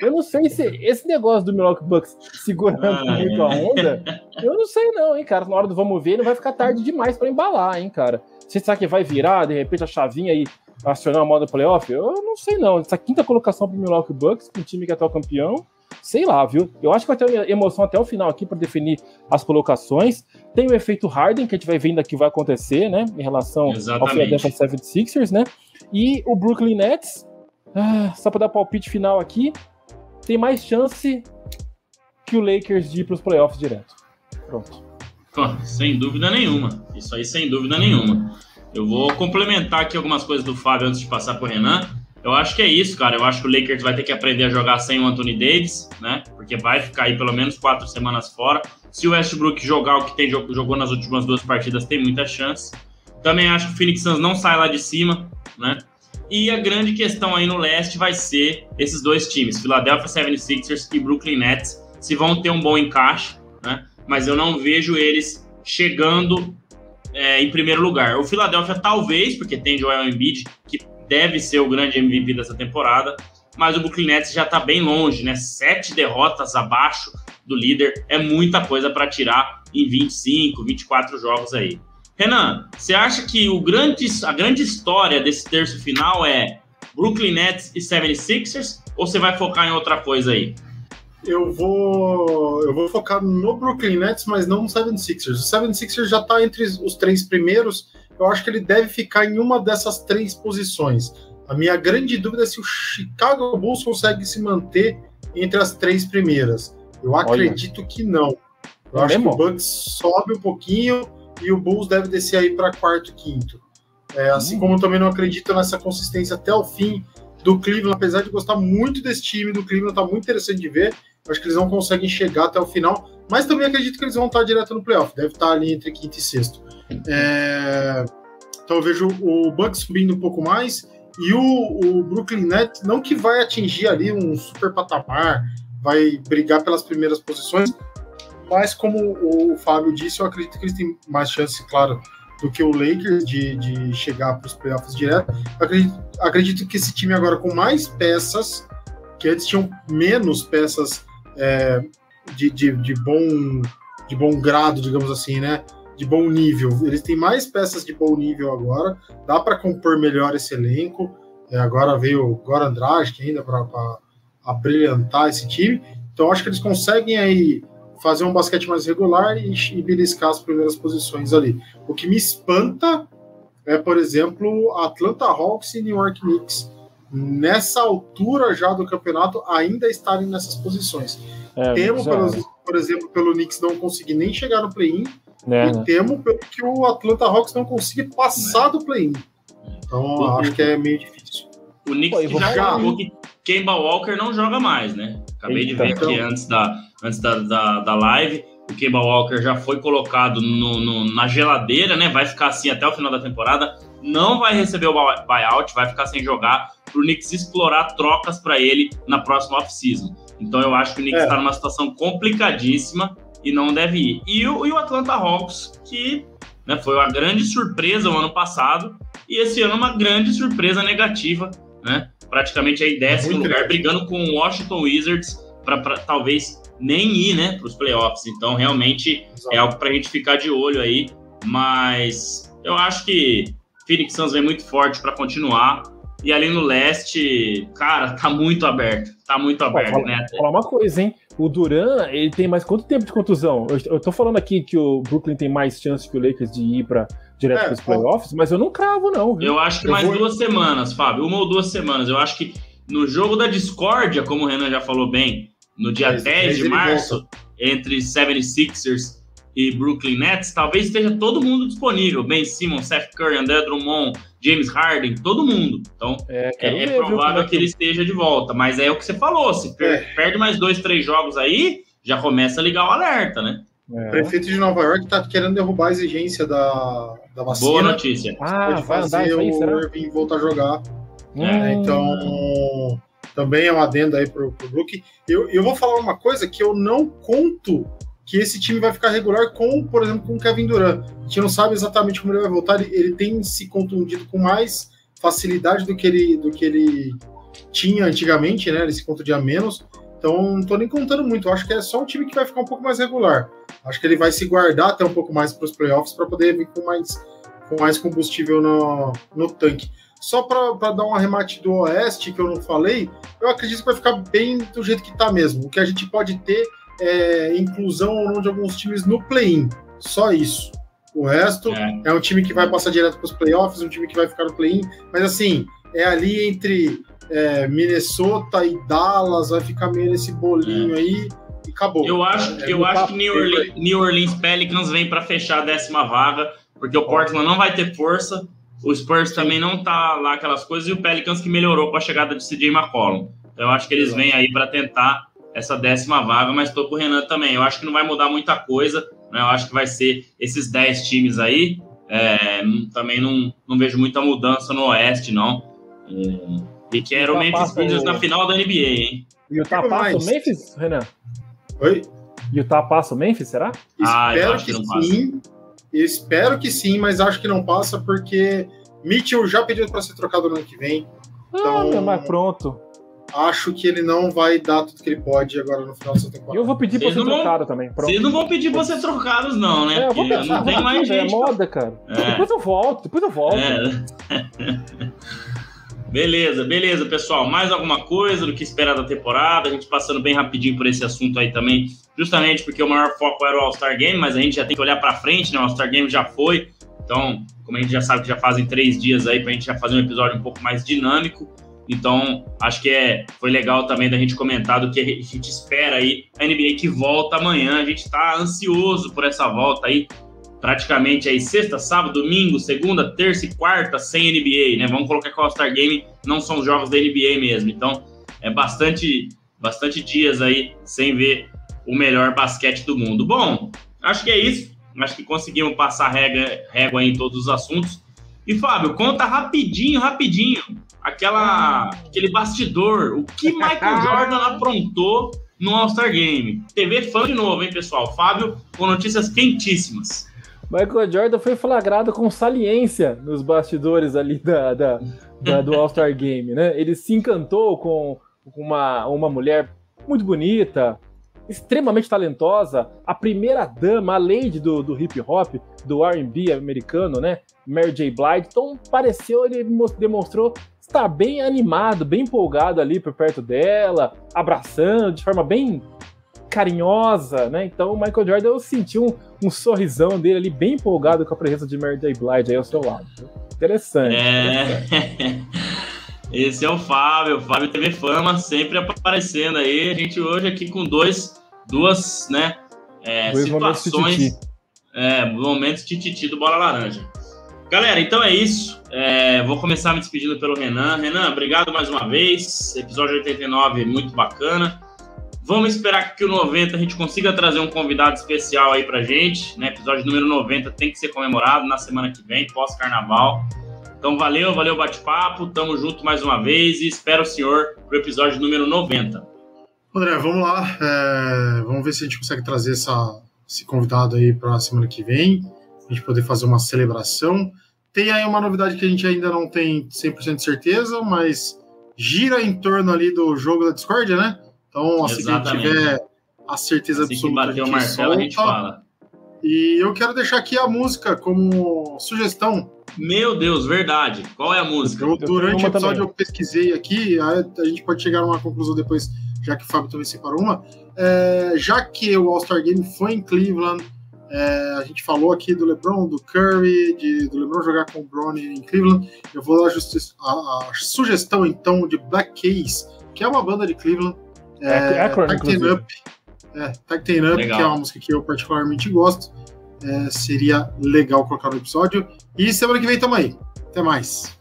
S2: Eu não sei se esse negócio do Milwaukee Bucks segurando ah, muito a onda, eu não sei não, hein, cara. Na hora do vamos ver, não vai ficar tarde demais para embalar, hein, cara. Você sabe que vai virar, de repente, a chavinha aí acionar a moda playoff? Eu não sei não. Essa quinta colocação pro Milwaukee Bucks, um time que é atual campeão, sei lá, viu? Eu acho que vai ter emoção até o final aqui para definir as colocações. Tem o efeito Harden, que a gente vai vendo aqui vai acontecer, né? Em relação Exatamente. ao Philadelphia 76ers, né? E o Brooklyn Nets, ah, só para dar palpite final aqui, tem mais chance que o Lakers de ir para os playoffs direto. Pronto.
S1: Sem dúvida nenhuma. Isso aí, sem dúvida nenhuma. Eu vou complementar aqui algumas coisas do Fábio antes de passar para o Renan. Eu acho que é isso, cara. Eu acho que o Lakers vai ter que aprender a jogar sem o Anthony Davis, né? Porque vai ficar aí pelo menos quatro semanas fora. Se o Westbrook jogar o que tem, jogou nas últimas duas partidas, tem muita chance. Também acho que o Phoenix Suns não sai lá de cima, né? E a grande questão aí no leste vai ser esses dois times, Philadelphia 76ers e Brooklyn Nets, se vão ter um bom encaixe, né? Mas eu não vejo eles chegando é, em primeiro lugar. O Philadelphia talvez, porque tem Joel Embiid, que deve ser o grande MVP dessa temporada, mas o Brooklyn Nets já está bem longe, né? Sete derrotas abaixo do líder é muita coisa para tirar em 25, 24 jogos aí. Renan, você acha que o grande, a grande história desse terço final é Brooklyn Nets e 76ers ou você vai focar em outra coisa aí?
S3: Eu vou, eu vou focar no Brooklyn Nets, mas não no 76ers. O 76ers já está entre os três primeiros. Eu acho que ele deve ficar em uma dessas três posições. A minha grande dúvida é se o Chicago Bulls consegue se manter entre as três primeiras. Eu acredito Olha. que não. Eu é acho mesmo? que o Bucks sobe um pouquinho e o Bulls deve descer aí para quarto, quinto. É, assim hum. como também não acredito nessa consistência até o fim do Cleveland, apesar de gostar muito desse time do Cleveland, tá muito interessante de ver. Acho que eles não conseguem chegar até o final, mas também acredito que eles vão estar direto no playoff, deve estar ali entre quinto e sexto. É, então eu vejo o Bucks subindo um pouco mais e o, o Brooklyn Nets, não que vai atingir ali um super patamar, vai brigar pelas primeiras posições, mas como o Fábio disse, eu acredito que eles têm mais chance, claro, do que o Lakers de, de chegar para os playoffs direto. Acredito, acredito que esse time agora com mais peças, que antes tinham menos peças é, de, de, de, bom, de bom grado, digamos assim, né? De bom nível. Eles têm mais peças de bom nível agora, dá para compor melhor esse elenco. É, agora veio o Goran Dragic ainda para brilhantar esse time. Então acho que eles conseguem aí fazer um basquete mais regular e, e beliscar as primeiras posições ali. O que me espanta é, por exemplo, Atlanta Hawks e New York Knicks nessa altura já do campeonato ainda estarem nessas posições. É, temo, pelos, por exemplo, pelo Knicks não conseguir nem chegar no play-in é, e né? temo pelo que o Atlanta Hawks não consiga passar do play-in. Então, acho que é meio difícil.
S1: O Knicks Pô, já jogou que Kemba Walker não joga mais, né? Acabei Eita, de ver então... aqui antes da, antes da, da, da live. O Kemba Walker já foi colocado no, no, na geladeira, né? Vai ficar assim até o final da temporada. Não vai receber o buyout, vai ficar sem jogar para o Knicks explorar trocas para ele na próxima off-season. Então eu acho que o Knicks está é. numa situação complicadíssima e não deve ir. E o, e o Atlanta Hawks, que né, foi uma grande surpresa o ano passado, e esse ano uma grande surpresa negativa, né? Praticamente aí décimo Muito lugar, brigando com o Washington Wizards para talvez nem ir, né, para os playoffs. Então, realmente Exato. é algo para a gente ficar de olho aí. Mas eu acho que Phoenix Suns vem muito forte para continuar. E ali no leste, cara, tá muito aberto. Tá muito aberto,
S2: fala,
S1: né?
S2: Falar uma coisa, hein? O Duran, ele tem mais quanto tempo de contusão? Eu, eu tô falando aqui que o Brooklyn tem mais chance que o Lakers de ir para direto é, para os playoffs, mas eu não cravo, não.
S1: Viu? Eu acho que eu mais vou... duas semanas, Fábio. Uma ou duas semanas. Eu acho que no jogo da discórdia, como o Renan já falou bem, no dia mas, 10 de março, entre 76ers e Brooklyn Nets, talvez esteja todo mundo disponível. Ben Simmons, Seth Curry, André Drummond, James Harden, todo mundo. Então, é, é, é provável viu, que ele esteja de volta. Mas é o que você falou, se é. perde mais dois, três jogos aí, já começa a ligar o alerta, né?
S3: É. O prefeito de Nova York está querendo derrubar a exigência da, da vacina.
S1: Boa notícia.
S3: Ah, pode fazer o Irving voltar a jogar. Hum. então, também é um adendo aí para o Brook. Eu, eu vou falar uma coisa que eu não conto que esse time vai ficar regular com, por exemplo, com o Kevin Durant. A gente não sabe exatamente como ele vai voltar. Ele, ele tem se contundido com mais facilidade do que ele, do que ele tinha antigamente, né? Esse ponto de a menos. Então, não tô nem contando muito. Eu acho que é só um time que vai ficar um pouco mais regular. Acho que ele vai se guardar até um pouco mais para os playoffs para poder vir com mais, com mais combustível no, no tanque. Só para dar um arremate do Oeste, que eu não falei, eu acredito que vai ficar bem do jeito que está mesmo. O que a gente pode ter é inclusão ou não de alguns times no play-in. Só isso. O resto é. é um time que vai passar direto para os playoffs, um time que vai ficar no play-in. Mas assim, é ali entre é, Minnesota e Dallas, vai ficar meio nesse bolinho é. aí e acabou.
S1: Eu acho, é, eu acho que New Orleans, New Orleans Pelicans vem para fechar a décima vaga, porque o Portland não vai ter força, o Spurs também não tá lá aquelas coisas, e o Pelicans que melhorou com a chegada de CJ McCollum. Então eu acho que eles vêm aí para tentar essa décima vaga, mas estou com o Renan também. Eu acho que não vai mudar muita coisa, né? Eu acho que vai ser esses 10 times aí. É, também não, não vejo muita mudança no Oeste, não. É, e quero o Memphis Grizzlies na final da NBA, hein?
S2: E o passa o Memphis, Renan?
S3: Oi?
S2: E o passa o Memphis, será?
S3: Ah, espero que, que sim. Espero que sim, mas acho que não passa porque Mitchell já pediu para ser trocado no ano que vem.
S2: Ah, então, ah, mas pronto.
S3: Acho que ele não vai dar tudo que ele pode agora no final dessa temporada.
S2: Eu vou pedir para ser trocado também.
S1: Pronto. Vocês não vão pedir para ser trocados, não, né?
S2: É, eu vou pedir, não tem mais é gente. É moda, cara. É. Depois eu volto, depois eu volto. É.
S1: Beleza, beleza, pessoal. Mais alguma coisa do que esperar da temporada? A gente passando bem rapidinho por esse assunto aí também, justamente porque o maior foco era o All-Star Game, mas a gente já tem que olhar para frente, né? O All-Star Game já foi. Então, como a gente já sabe que já fazem três dias aí, para a gente já fazer um episódio um pouco mais dinâmico. Então, acho que é, foi legal também da gente comentar do que a gente espera aí. A NBA que volta amanhã, a gente está ansioso por essa volta aí praticamente aí sexta, sábado, domingo, segunda, terça e quarta sem NBA, né? Vamos colocar que o All-Star Game não são os jogos da NBA mesmo. Então, é bastante, bastante dias aí sem ver o melhor basquete do mundo. Bom, acho que é isso. Acho que conseguimos passar régua, régua em todos os assuntos. E, Fábio, conta rapidinho, rapidinho, aquela, aquele bastidor. O que Michael Jordan aprontou no All-Star Game? TV fã de novo, hein, pessoal? Fábio com notícias quentíssimas.
S2: Michael Jordan foi flagrado com saliência nos bastidores ali da, da, da do All-Star Game, né? Ele se encantou com uma, uma mulher muito bonita, extremamente talentosa, a primeira dama, a lady do, do hip hop, do R&B americano, né? Mary J. Blige. Então pareceu, ele demonstrou estar bem animado, bem empolgado ali por perto dela, abraçando de forma bem carinhosa, né? Então o Michael Jordan eu senti um, um sorrisão dele ali bem empolgado com a presença de Mary J. Blige aí ao seu lado. Interessante.
S1: É...
S2: interessante.
S1: Esse é o Fábio, o Fábio TV Fama sempre aparecendo aí. A gente hoje aqui com dois, duas, né, é, dois situações, é, momentos tititi do Bola Laranja. Galera, então é isso. É, vou começar me despedindo pelo Renan. Renan, obrigado mais uma vez. Episódio 89, muito bacana. Vamos esperar que o 90 a gente consiga trazer um convidado especial aí pra gente, né? Episódio número 90 tem que ser comemorado na semana que vem, pós-carnaval. Então valeu, valeu o bate-papo, tamo junto mais uma vez e espero o senhor pro episódio número 90.
S3: André, vamos lá. É, vamos ver se a gente consegue trazer essa, esse convidado aí para a semana que vem, a gente poder fazer uma celebração. Tem aí uma novidade que a gente ainda não tem 100% de certeza, mas gira em torno ali do jogo da Discord, né? Então, assim Exatamente. que a gente tiver a certeza
S1: assim absoluta. Que bater o martelo, a gente fala.
S3: E eu quero deixar aqui a música como sugestão.
S1: Meu Deus, verdade. Qual é a música?
S3: Eu, durante o episódio também. eu pesquisei aqui, a, gente pode chegar a uma conclusão depois, já que o Fábio também separou uma. É, já que o All-Star Game foi em Cleveland, é, a gente falou aqui do LeBron, do Curry, de, do LeBron jogar com o Bronny em Cleveland. Eu vou dar a, a, a sugestão então de Black Keys, que é uma banda de Cleveland é, Akron, Tighten Up, é, Tighten Up que é uma música que eu particularmente gosto. É, seria legal colocar no episódio. E semana que vem tamo aí. Até mais.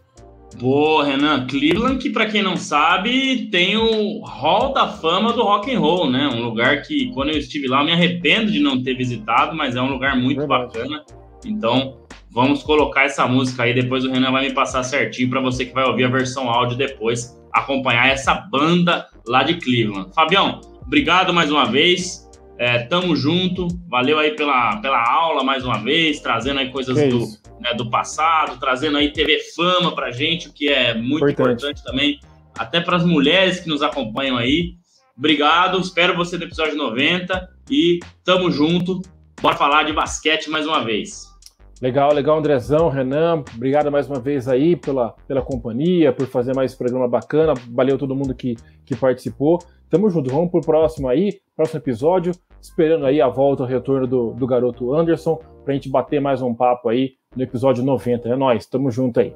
S1: Boa, Renan. Cleveland, que para quem não sabe, tem o Hall da Fama do Rock and Roll, né? Um lugar que quando eu estive lá, eu me arrependo de não ter visitado, mas é um lugar muito Verdade. bacana. Então, vamos colocar essa música aí, depois o Renan vai me passar certinho para você que vai ouvir a versão áudio depois acompanhar essa banda lá de Cleveland. Fabião, obrigado mais uma vez. É, tamo junto. Valeu aí pela, pela aula mais uma vez, trazendo aí coisas do, né, do passado, trazendo aí TV Fama pra gente, o que é muito importante, importante também, até para as mulheres que nos acompanham aí. Obrigado, espero você no episódio 90 e tamo junto. Bora falar de basquete mais uma vez.
S2: Legal, legal, Andrezão, Renan, obrigado mais uma vez aí pela, pela companhia, por fazer mais esse programa bacana. Valeu todo mundo que, que participou. Tamo junto, vamos pro próximo aí, próximo episódio, esperando aí a volta, o retorno do, do garoto Anderson, pra gente bater mais um papo aí no episódio 90. É nóis, tamo junto aí.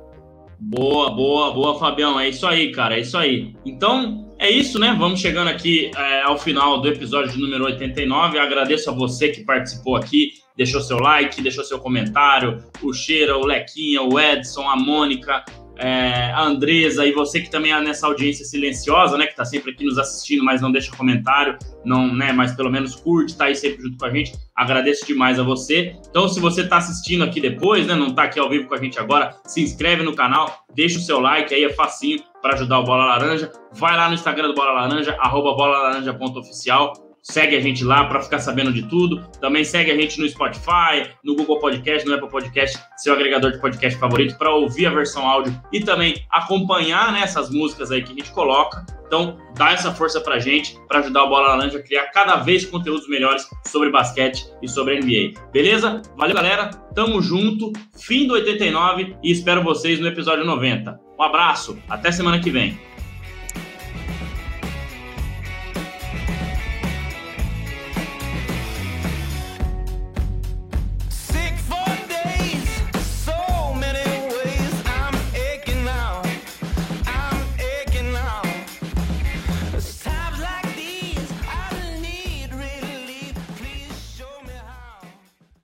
S1: Boa, boa, boa, Fabião. É isso aí, cara, é isso aí. Então, é isso, né? Vamos chegando aqui é, ao final do episódio número 89. Eu agradeço a você que participou aqui, deixou seu like, deixou seu comentário, o Cheira, o Lequinha, o Edson, a Mônica, é, a Andresa e você que também é nessa audiência silenciosa, né, que está sempre aqui nos assistindo, mas não deixa comentário, não, né, mas pelo menos curte, está aí sempre junto com a gente. Agradeço demais a você. Então, se você está assistindo aqui depois, né, não está aqui ao vivo com a gente agora, se inscreve no canal, deixa o seu like aí, é facinho para ajudar o Bola Laranja. Vai lá no Instagram do Bola Laranja, arroba bolalaranja.oficial Segue a gente lá para ficar sabendo de tudo. Também segue a gente no Spotify, no Google Podcast, no Apple Podcast, seu agregador de podcast favorito, para ouvir a versão áudio e também acompanhar né, essas músicas aí que a gente coloca. Então, dá essa força pra gente, para ajudar o Bola Laranja a criar cada vez conteúdos melhores sobre basquete e sobre NBA. Beleza? Valeu, galera. Tamo junto. Fim do 89 e espero vocês no episódio 90. Um abraço. Até semana que vem.